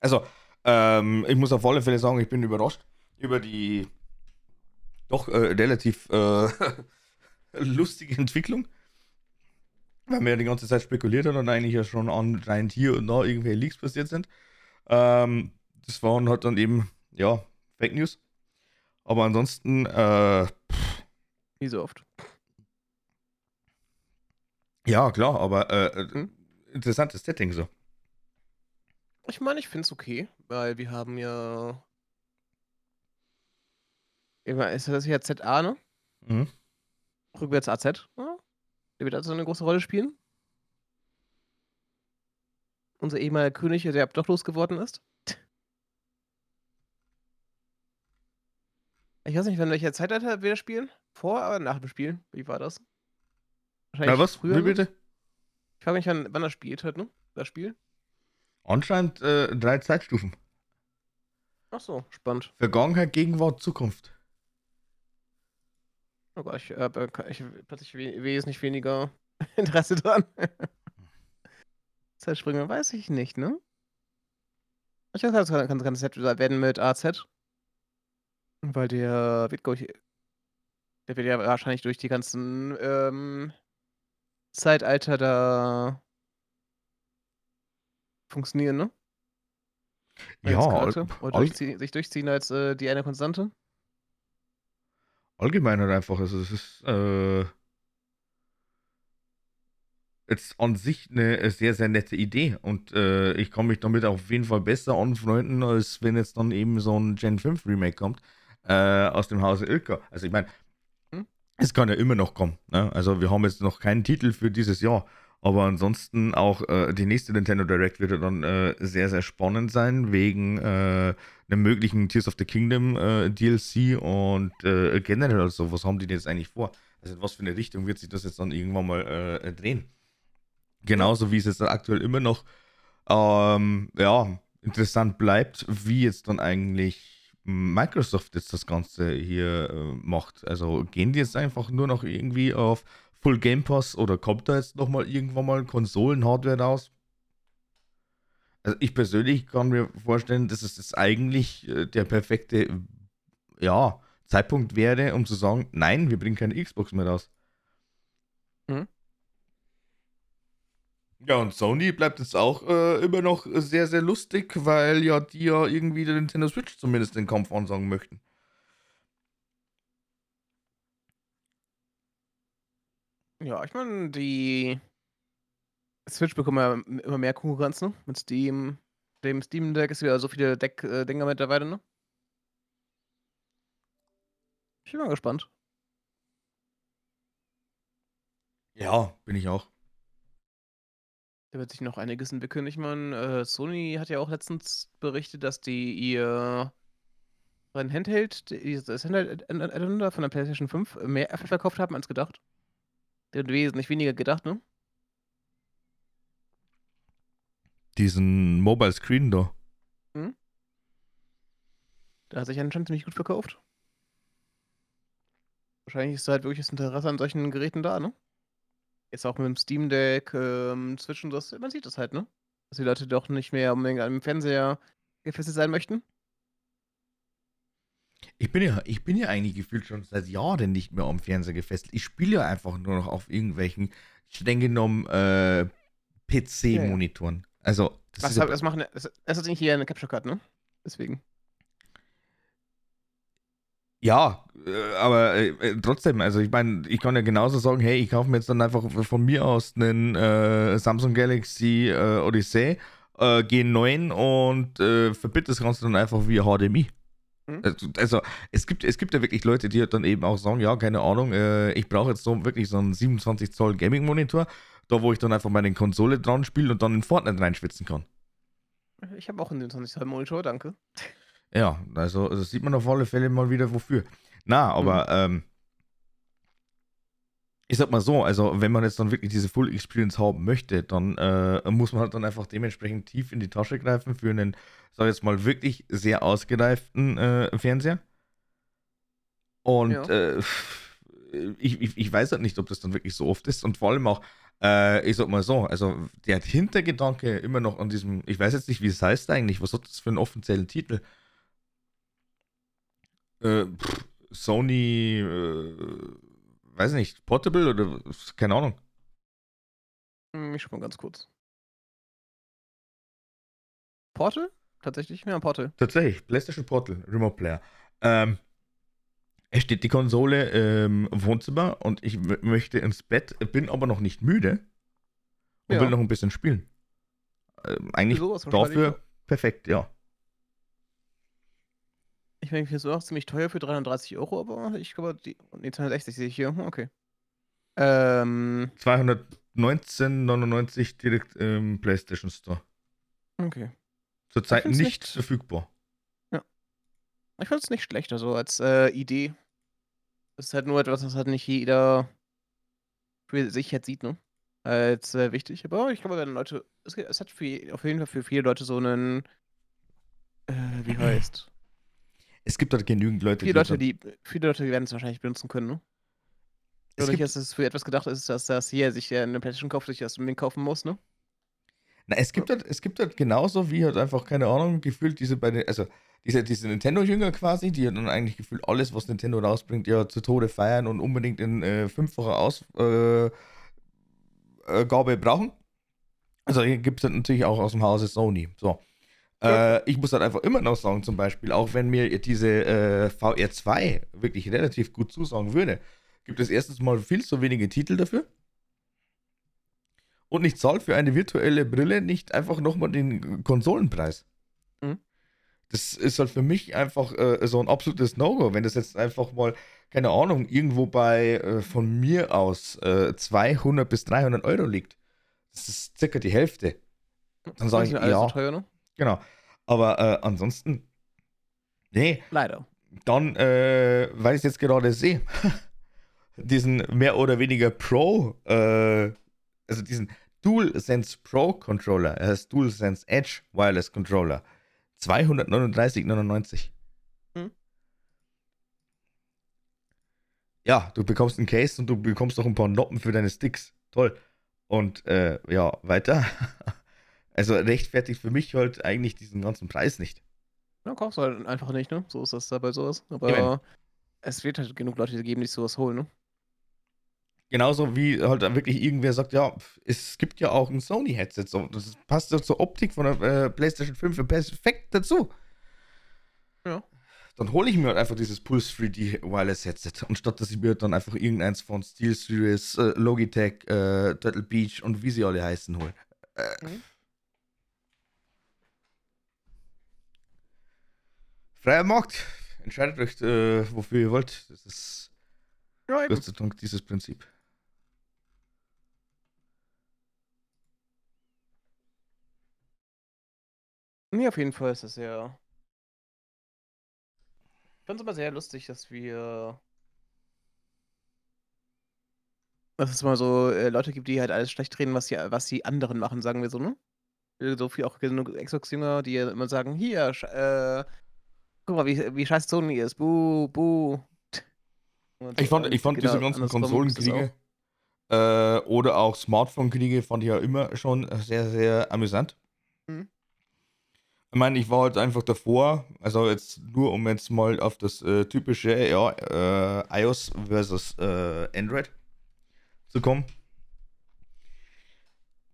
Also, ähm, ich muss auf alle Fälle sagen, ich bin überrascht über die doch äh, relativ äh, *laughs* lustige Entwicklung. Weil man ja die ganze Zeit spekuliert hat und eigentlich ja schon anscheinend hier und da irgendwelche Leaks passiert sind. Ähm, das waren halt dann eben, ja, Fake News. Aber ansonsten, äh, Wie so oft. ja, klar, aber äh, äh, Hm? interessantes Setting so. Ich meine, ich finde es okay, weil wir haben ja. Immer- Ist das hier ZA, ne? Mhm. Rückwärts AZ. Ja? Der wird also eine große Rolle spielen. Unser ehemaliger König, der doch losgeworden ist. Ich weiß nicht, in welcher Zeitalter wir das spielen. Vor oder nach dem Spiel? Wie war das? Na was? früher. Wie bitte? Ich frage mich, wann, wann das spielt halt, ne? Das Spiel. Anscheinend äh, drei Zeitstufen. Ach so, spannend. Vergangenheit, Gegenwart, Zukunft. Oh Gott, ich habe ich, plötzlich we wesentlich weniger *laughs* Interesse dran. *laughs* Zeitsprünge weiß ich nicht, ne? Ich das kann, kann, kann das werden mit AZ. Weil der wird, glaub ich, der wird ja wahrscheinlich durch die ganzen ähm, Zeitalter da funktionieren, ne? Ja, Karte oder durchzie sich durchziehen als, äh, die eine Konstante? allgemein halt einfach. Also es ist äh, jetzt an sich eine sehr, sehr nette Idee. Und äh, ich kann mich damit auf jeden Fall besser anfreunden, als wenn jetzt dann eben so ein Gen 5 Remake kommt äh, aus dem Hause Ilka. Also ich meine, es kann ja immer noch kommen. Ne? Also wir haben jetzt noch keinen Titel für dieses Jahr. Aber ansonsten auch äh, die nächste Nintendo Direct wird ja dann äh, sehr, sehr spannend sein, wegen äh, einem möglichen Tears of the Kingdom äh, DLC und äh, generell, also was haben die denn jetzt eigentlich vor? Also in was für eine Richtung wird sich das jetzt dann irgendwann mal drehen? Genauso wie es jetzt aktuell immer noch ähm, ja, interessant bleibt, wie jetzt dann eigentlich Microsoft jetzt das Ganze hier äh, macht. Also gehen die jetzt einfach nur noch irgendwie auf Full Game Pass oder kommt da jetzt nochmal irgendwann mal Konsolen-Hardware raus? Also ich persönlich kann mir vorstellen, dass es jetzt eigentlich äh, der perfekte ja, Zeitpunkt wäre, um zu sagen, nein, wir bringen keine Xbox mehr raus. Mhm. Ja, und Sony bleibt jetzt auch äh, immer noch sehr, sehr lustig, weil ja die ja irgendwie der Nintendo Switch zumindest den Kampf ansagen möchten. Ja, ich meine, die Switch bekommen ja immer mehr Konkurrenz, ne? Mit Steam dem Steam Deck ist wieder so viele Deck äh, mittlerweile, ne? Ich bin mal gespannt. Ja, bin ich auch. Da wird sich noch einiges entwickeln. Ich meine, äh, Sony hat ja auch letztens berichtet, dass die ihr sein Handheld, das Handheld von der PlayStation 5 mehr verkauft haben als gedacht. Der hat wesentlich weniger gedacht, ne? Diesen Mobile Screen da. Der hat sich anscheinend ziemlich gut verkauft. Wahrscheinlich ist halt wirklich das Interesse an solchen Geräten da, ne? Jetzt auch mit dem Steam Deck, ähm, Switch und das, man sieht das halt, ne? Dass die Leute doch nicht mehr unbedingt am Fernseher gefesselt sein möchten. Ich bin ja, ich bin ja eigentlich gefühlt schon seit Jahren nicht mehr am Fernseher gefesselt. Ich spiele ja einfach nur noch auf irgendwelchen streng genommen äh, PC-Monitoren. Also, das Was ist ja, das machen, das, das ist nicht hier eine Capture Card, ne? Deswegen. Ja, äh, aber äh, äh, trotzdem, also ich meine, ich kann ja genauso sagen, hey, ich kaufe mir jetzt dann einfach von mir aus einen äh, Samsung Galaxy äh, Odyssey äh, G9 und äh, verbinde das Ganze dann einfach via HDMI. Mhm. Also, also es gibt, es gibt ja wirklich Leute, die dann eben auch sagen, ja, keine Ahnung, ich brauche jetzt so wirklich so einen 27 Zoll Gaming-Monitor, da wo ich dann einfach meine Konsole dran spiele und dann in Fortnite reinschwitzen kann. Ich habe auch einen 20 Zoll Monitor, danke. Ja, also das sieht man auf alle Fälle mal wieder wofür. Na, aber ähm, ich sag mal so, also wenn man jetzt dann wirklich diese Full Experience haben möchte, dann äh, muss man halt dann einfach dementsprechend tief in die Tasche greifen für einen, sag ich jetzt mal, wirklich sehr ausgereiften äh, Fernseher. Und Ja. äh, ich, ich, ich weiß halt nicht, ob das dann wirklich so oft ist und vor allem auch, äh, ich sag mal so, also der Hintergedanke immer noch an diesem, ich weiß jetzt nicht, wie es heißt eigentlich, was hat das für einen offiziellen Titel? Äh, pff, Sony, äh, weiß nicht, Portable oder keine Ahnung. Hm, Ich schau mal ganz kurz. Portal? Tatsächlich? Ja, Portal. Tatsächlich, PlayStation Portal, Remote Player. Ähm, es steht die Konsole im Wohnzimmer und ich möchte ins Bett, bin aber noch nicht müde und Ja. will noch ein bisschen spielen. Ähm, eigentlich dafür perfekt, ja. Ich meine, hier ist auch ziemlich teuer für 330 Euro, aber ich glaube, die. Nee, 260 sehe ich hier. Hm, Okay. Ähm, 219,99 direkt im PlayStation Store. okay. Zurzeit nicht, nicht- verfügbar. Ich fand es nicht schlecht, also als äh, Idee. Das ist halt nur etwas, was halt nicht jeder für sich jetzt sieht, ne? Als äh, wichtig. Aber ich glaube, wenn Leute. Es, es hat für, auf jeden Fall für viele Leute so einen. Äh, wie *clears throat* heißt? Es gibt halt genügend Leute, Viele Leute, dann- die. Viele Leute, die werden es wahrscheinlich benutzen können, ne? Es Oder nicht, gibt- dass es für etwas gedacht ist, dass das hier sich äh, eine PlayStation kauft, sich das unbedingt kaufen muss, ne? Na, es gibt halt, es gibt halt genauso wie halt einfach, keine Ahnung, gefühlt diese bei den, also diese, diese Nintendo-Jünger quasi, die dann eigentlich gefühlt alles, was Nintendo rausbringt, ja zu Tode feiern und unbedingt in äh, fünffacher Ausgabe äh, Gabe brauchen. Also hier gibt es natürlich auch aus dem Hause Sony. So. Äh, ich muss halt einfach immer noch sagen, zum Beispiel, auch wenn mir diese äh, VR2 wirklich relativ gut zusagen würde, gibt es erstens mal viel zu wenige Titel dafür. Und ich zahle für eine virtuelle Brille nicht einfach nochmal den Konsolenpreis. Mhm. Das ist halt für mich einfach äh, so ein absolutes No-Go. Wenn das jetzt einfach mal, keine Ahnung, irgendwo bei äh, von mir aus äh, 200 bis 300 Euro liegt, das ist circa die Hälfte. Dann sage ich, ja. So teuer, ne? Genau. Aber äh, ansonsten, nee. Leider. Dann, äh, weil ich es jetzt gerade sehe, *laughs* diesen mehr oder weniger Pro, äh, also diesen DualSense Pro Controller, er heißt DualSense Edge Wireless Controller, 239,99. Hm. Ja, du bekommst einen Case und du bekommst auch ein paar Noppen für deine Sticks. Toll. Und äh, ja, weiter. *laughs* Also rechtfertigt für mich halt eigentlich diesen ganzen Preis nicht. Ja, kaufst du halt einfach nicht, ne? So ist das dabei sowas. Aber ja, es wird halt genug Leute geben, die sowas holen, ne? Genauso wie halt wirklich irgendwer sagt, ja, es gibt ja auch ein Sony-Headset. So. Das passt doch zur Optik von der äh, PlayStation 5 perfekt dazu. Ja. Dann hole ich mir halt einfach dieses Pulse 3D Wireless Headset, anstatt dass ich mir dann einfach irgendeins von SteelSeries, äh, Logitech, äh, Turtle Beach und wie sie alle heißen hole. Äh, mhm. Freier Markt. Entscheidet euch, äh, wofür ihr wollt. Das ist ja, Gott sei Dank dieses Prinzip. Nee, auf jeden Fall ist es ja. Ich fand es immer sehr lustig, dass wir. Dass es mal so äh, Leute gibt, die halt alles schlecht reden, was die, was die anderen machen, sagen wir so, ne? So viel auch genug Xbox-Jünger, die immer sagen: Hier, äh, Guck mal, wie, wie scheiß Sony ist. Buh, buh. Und, ich fand, ich fand genau, diese ganzen Konsolenkriege äh, oder auch Smartphone-Kriege fand ich ja immer schon sehr, sehr amüsant. Mhm. Ich meine, ich war halt einfach davor, also jetzt nur um jetzt mal auf das äh, typische ja, äh, iOS versus äh, Android zu kommen.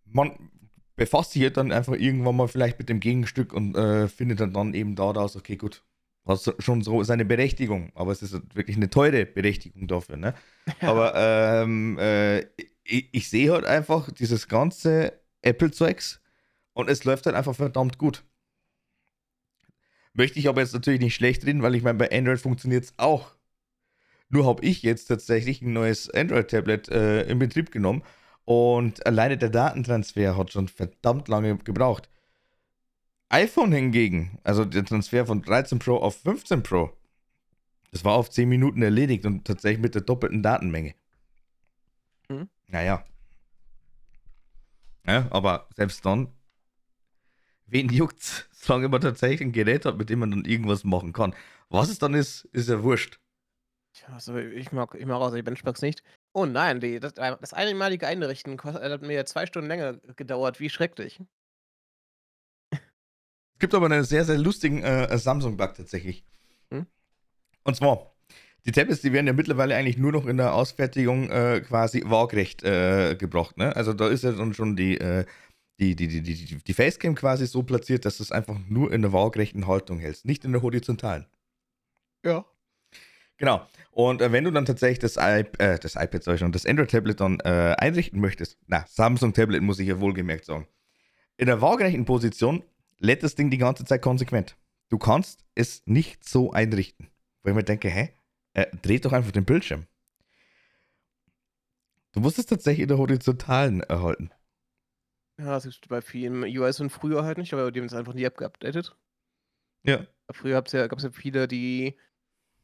Man befasst sich halt dann einfach irgendwann mal vielleicht mit dem Gegenstück und äh, findet dann, dann eben daraus, okay, gut, hat schon so seine Berechtigung, aber es ist wirklich eine teure Berechtigung dafür. Ne? Ja. Aber ähm, äh, ich, ich sehe halt einfach dieses ganze Apple-Zeugs und es läuft halt einfach verdammt gut. Möchte ich aber jetzt natürlich nicht schlecht reden, weil ich meine, bei Android funktioniert es auch. Nur habe ich jetzt tatsächlich ein neues Android-Tablet äh, in Betrieb genommen und alleine der Datentransfer hat schon verdammt lange gebraucht iPhone hingegen, also der Transfer von 13 Pro auf 15 Pro, das war auf 10 Minuten erledigt und tatsächlich mit der doppelten Datenmenge. Mhm. Naja. Ja, aber selbst dann, wen juckt's, *laughs* solange man tatsächlich ein Gerät hat, mit dem man dann irgendwas machen kann. Was es dann ist, ist ja wurscht. Ja, also ich mag, ich mag auch die Benchmarks nicht. Oh nein, die, das, das einmalige Einrichten hat mir zwei Stunden länger gedauert. Wie schrecklich. Es gibt aber einen sehr, sehr lustigen äh, Samsung-Bug tatsächlich. Hm? Und zwar, die Tablets, die werden ja mittlerweile eigentlich nur noch in der Ausfertigung äh, quasi waagrecht äh, gebracht. Ne? Also da ist ja dann schon die, äh, die, die, die, die, die Facecam quasi so platziert, dass du es einfach nur in der waagrechten Haltung hältst, nicht in der horizontalen. Ja. Genau. Und äh, wenn du dann tatsächlich das, iP äh, das iPad, sag ich schon, das Android-Tablet dann äh, einrichten möchtest, na, Samsung-Tablet muss ich ja wohlgemerkt sagen, in der waagrechten Position lädt das Ding die ganze Zeit konsequent. Du kannst es nicht so einrichten. Wo ich mir denke, hä? Äh, dreht doch einfach den Bildschirm. Du musst es tatsächlich in der horizontalen erhalten. Ja, das ist bei vielen UIs und früher halt nicht, aber die haben es einfach nie abgeupdatet. Ja. Früher gab es ja, ja viele, die,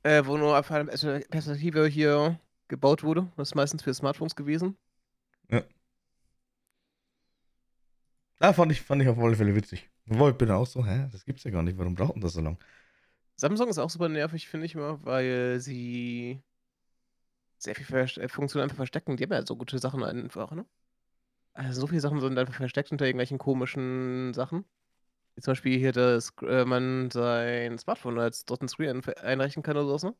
äh, wo nur auf eine Perspektive hier gebaut wurde. Das ist meistens für Smartphones gewesen. Ja. Ah, fand ich, fand ich auf alle Fälle witzig. Wo ich bin auch so, hä, das gibt's ja gar nicht, warum brauchen das so lange? Samsung ist auch super nervig, finde ich immer, weil sie sehr viel Ver äh, Funktionen einfach verstecken. Die haben ja so gute Sachen einfach, ne? Also so viele Sachen sind einfach versteckt hinter irgendwelchen komischen Sachen. Wie zum Beispiel hier, dass äh, man sein Smartphone als dritten Screen einrichten kann oder sowas, ne?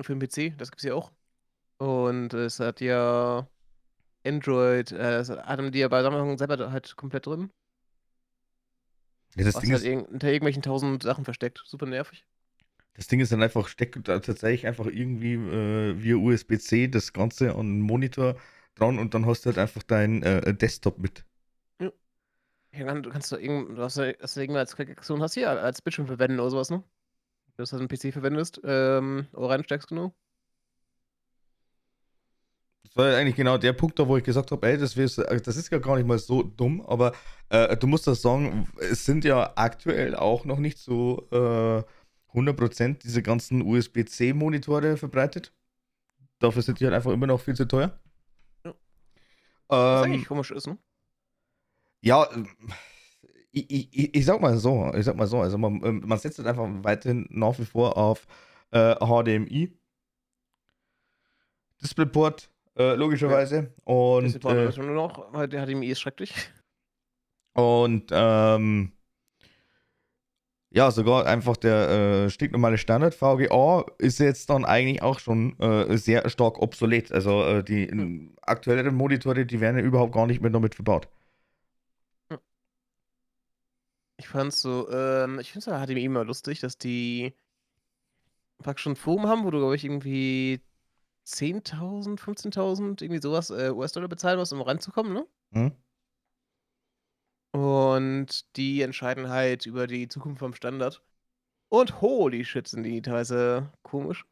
für den PC, das gibt's ja auch. Und es hat ja Android, äh, haben die ja bei Samsung selber halt komplett drin. Ja, das Was Ding halt ist, irg hinter irgendwelchen tausend Sachen versteckt. Super nervig. das Ding ist dann einfach, steckt da tatsächlich einfach irgendwie äh, via USB-C das Ganze an den Monitor dran und dann hast du halt einfach deinen äh, Desktop mit. Ja, dann kannst du irgend du hast ja hast du irgendwann als Klickaktion hast ja als Bildschirm verwenden oder sowas, ne? Wenn du das halt 'n PC verwendest, ähm, oder reinsteckst, genau. Das war eigentlich genau der Punkt, da wo ich gesagt habe, ey, das, das ist ja gar nicht mal so dumm, aber äh, du musst das sagen, es sind ja aktuell auch noch nicht so äh, 100% diese ganzen USB-C-Monitore verbreitet. Dafür sind die halt einfach immer noch viel zu teuer. Ja. Was Ähm, eigentlich komisch ist, ne? ja, ich, ich, ich sag mal so, ich sag mal so, also man, ähm, man setzt halt einfach weiterhin nach wie vor auf äh, HDMI. Displayport, äh, logischerweise. Und, Das äh, nur noch, weil der HDMI ist schrecklich. Und ähm, ja, sogar einfach der äh, stinknormale Standard VGA ist jetzt dann eigentlich auch schon äh, sehr stark obsolet. Also äh, die Hm. aktuelleren Monitore, die werden ja überhaupt gar nicht mehr damit verbaut. Ich fand's so, ähm ich finde ja HDMI immer lustig, dass die praktisch schon Forum haben, wo du, glaube ich, irgendwie 10.000, 15.000, irgendwie sowas äh, US-Dollar bezahlen musst, um reinzukommen, ne? Hm? Und die entscheiden halt über die Zukunft vom Standard. Und holy shit, sind die teilweise komisch.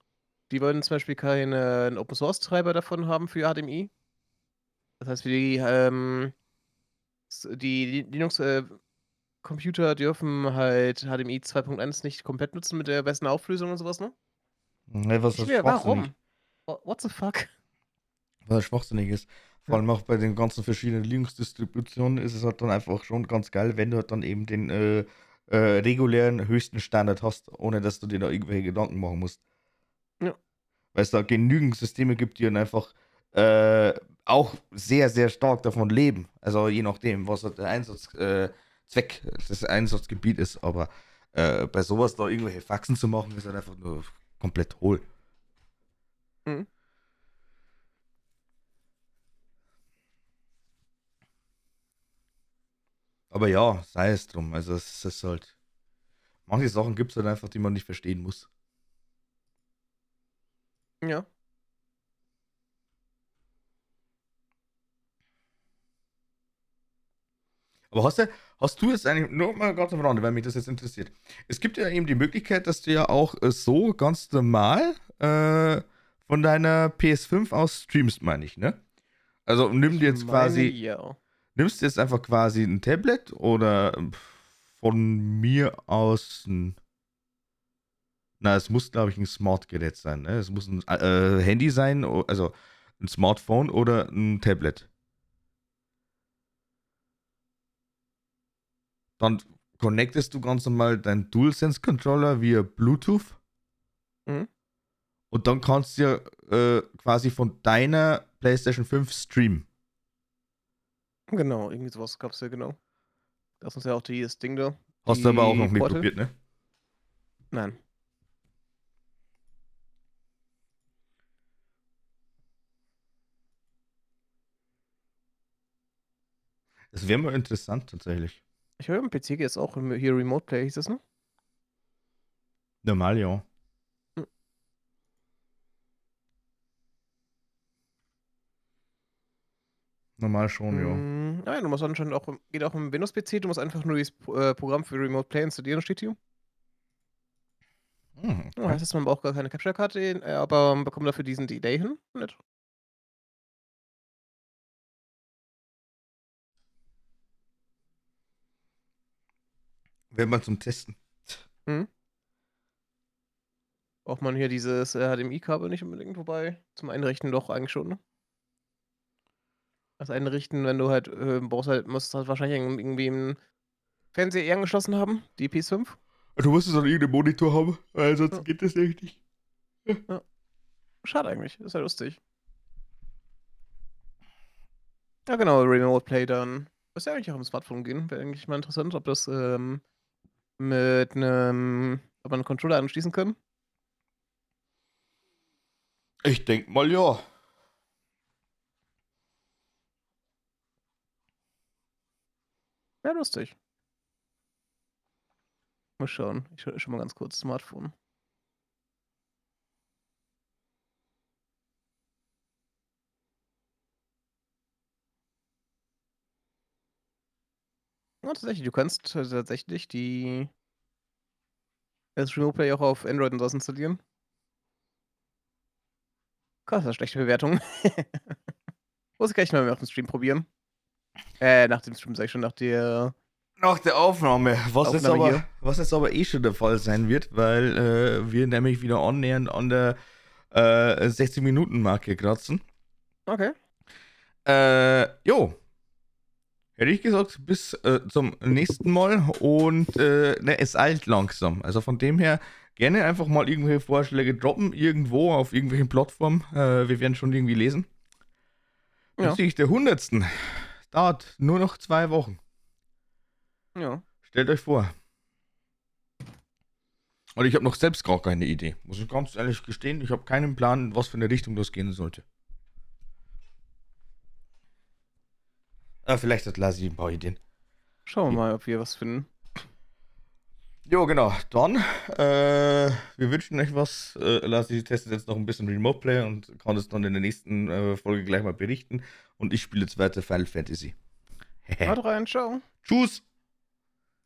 Die wollen zum Beispiel keinen Open-Source-Treiber davon haben für HDMI. Das heißt, für die, ähm die Linux, äh, Computer dürfen halt HDMI 2.1 nicht komplett nutzen mit der besten Auflösung und sowas, ne? Ne, was Ich das warum? Wha what the fuck? *laughs* was das schwachsinnig ist. Vor allem auch bei den ganzen verschiedenen Linux-Distributionen ist es halt dann einfach schon ganz geil, wenn du halt dann eben den äh, äh, regulären höchsten Standard hast, ohne dass du dir da irgendwelche Gedanken machen musst. Ja. Weil es da genügend Systeme gibt, die dann einfach äh, auch sehr, sehr stark davon leben. Also je nachdem, was halt der Einsatzzweck, äh, das Einsatzgebiet ist. Aber äh, bei sowas da irgendwelche Faxen zu machen, ist halt einfach nur komplett hohl. Mhm. Aber ja, sei es drum. Also es ist halt. Manche Sachen gibt es halt einfach, die man nicht verstehen muss. Ja. Aber hast du, hast du jetzt eigentlich, nur mal ganz am Rande, weil mich das jetzt interessiert. Es gibt ja eben die Möglichkeit, dass du ja auch äh, so ganz normal äh, von deiner PS5 aus streamst, meine ich, ne? Also nimm dir jetzt quasi, ja. nimmst du jetzt einfach quasi ein Tablet oder äh, von mir aus ein. Na, es muss, glaube ich, ein Smart-Gerät sein, ne? Es muss ein äh, Handy sein, also ein Smartphone oder ein Tablet. Dann connectest du ganz normal deinen DualSense-Controller via Bluetooth. Mhm. Und dann kannst du ja äh, quasi von deiner PlayStation 5 streamen. Genau, irgendwie sowas gab's ja genau. Das ist ja auch dieses Ding da. Hast du aber auch noch nicht Portal. probiert, ne? Nein. Das wäre mal interessant tatsächlich. Ich höre im PC es auch hier Remote Play, hieß das, ne? Normal, ja. Normal schon, ja. Hm, ah ja, du musst anscheinend auch geht auch im Windows-PC, du musst einfach nur P äh, Programm für Remote Play installieren, steht hier. Hm, Ja, okay. heißt das, man braucht gar keine Capture-Karte, äh, aber man bekommt dafür diesen Delay hin. Nett. Wäre mal zum Testen. Mhm. Braucht man hier dieses, äh, HDMI-Kabel nicht unbedingt, wobei zum Einrichten doch eigentlich schon, ne? Das Einrichten, wenn du halt, äh, brauchst halt musst halt wahrscheinlich irgen irgendwie 'n Fernseher eh angeschlossen haben, die PS5. Du musst es an irgendeinem Monitor haben, weil sonst Ja. geht das echt nicht. Ja. Schade eigentlich, ist ja lustig. Ja genau, Remote Play dann müsste ja eigentlich auch im Smartphone gehen. Wäre eigentlich mal interessant, ob das, ähm, mit 'nem ob man 'n Controller anschließen kann. Ich denke mal, ja. Wäre lustig. Mal schauen. Ich schaue schon mal ganz kurz Smartphone. Ja, tatsächlich, du kannst tatsächlich die das Remote Play auch auf Android und so was installieren. Krass, das schlechte Bewertung. *laughs* Muss ich gleich mal nach dem Stream probieren. Äh, nach dem Stream sage ich schon, nach der Nach der Aufnahme, was, jetzt Aufnahme aber, hier. was jetzt aber eh schon der Fall sein wird, weil äh, wir nämlich wieder annähernd an der äh, 60-Minuten-Marke kratzen. Okay. Äh, jo. Hätte ich gesagt, bis äh, zum nächsten Mal und äh, ne, es eilt langsam. Also von dem her gerne einfach mal irgendwelche Vorschläge droppen, irgendwo auf irgendwelchen Plattformen. Äh, wir werden schon irgendwie lesen. Ja. Bezüglich der hundertsten. Dauert nur noch zwei Wochen. Ja. Stellt euch vor. Und ich habe noch selbst gar keine Idee. Muss ich ganz ehrlich gestehen. Ich habe keinen Plan, was für eine Richtung das gehen sollte. Ah, vielleicht hat Lassi ein paar Ideen. Schauen wir mal, ob wir was finden. Jo, genau. Dann, äh, wir wünschen euch was. Äh, Lassi testet jetzt noch ein bisschen Remote Play und kann es dann in der nächsten äh, Folge gleich mal berichten. Und ich spiele jetzt weiter Final Fantasy. *laughs* Haut rein, ciao. Tschüss.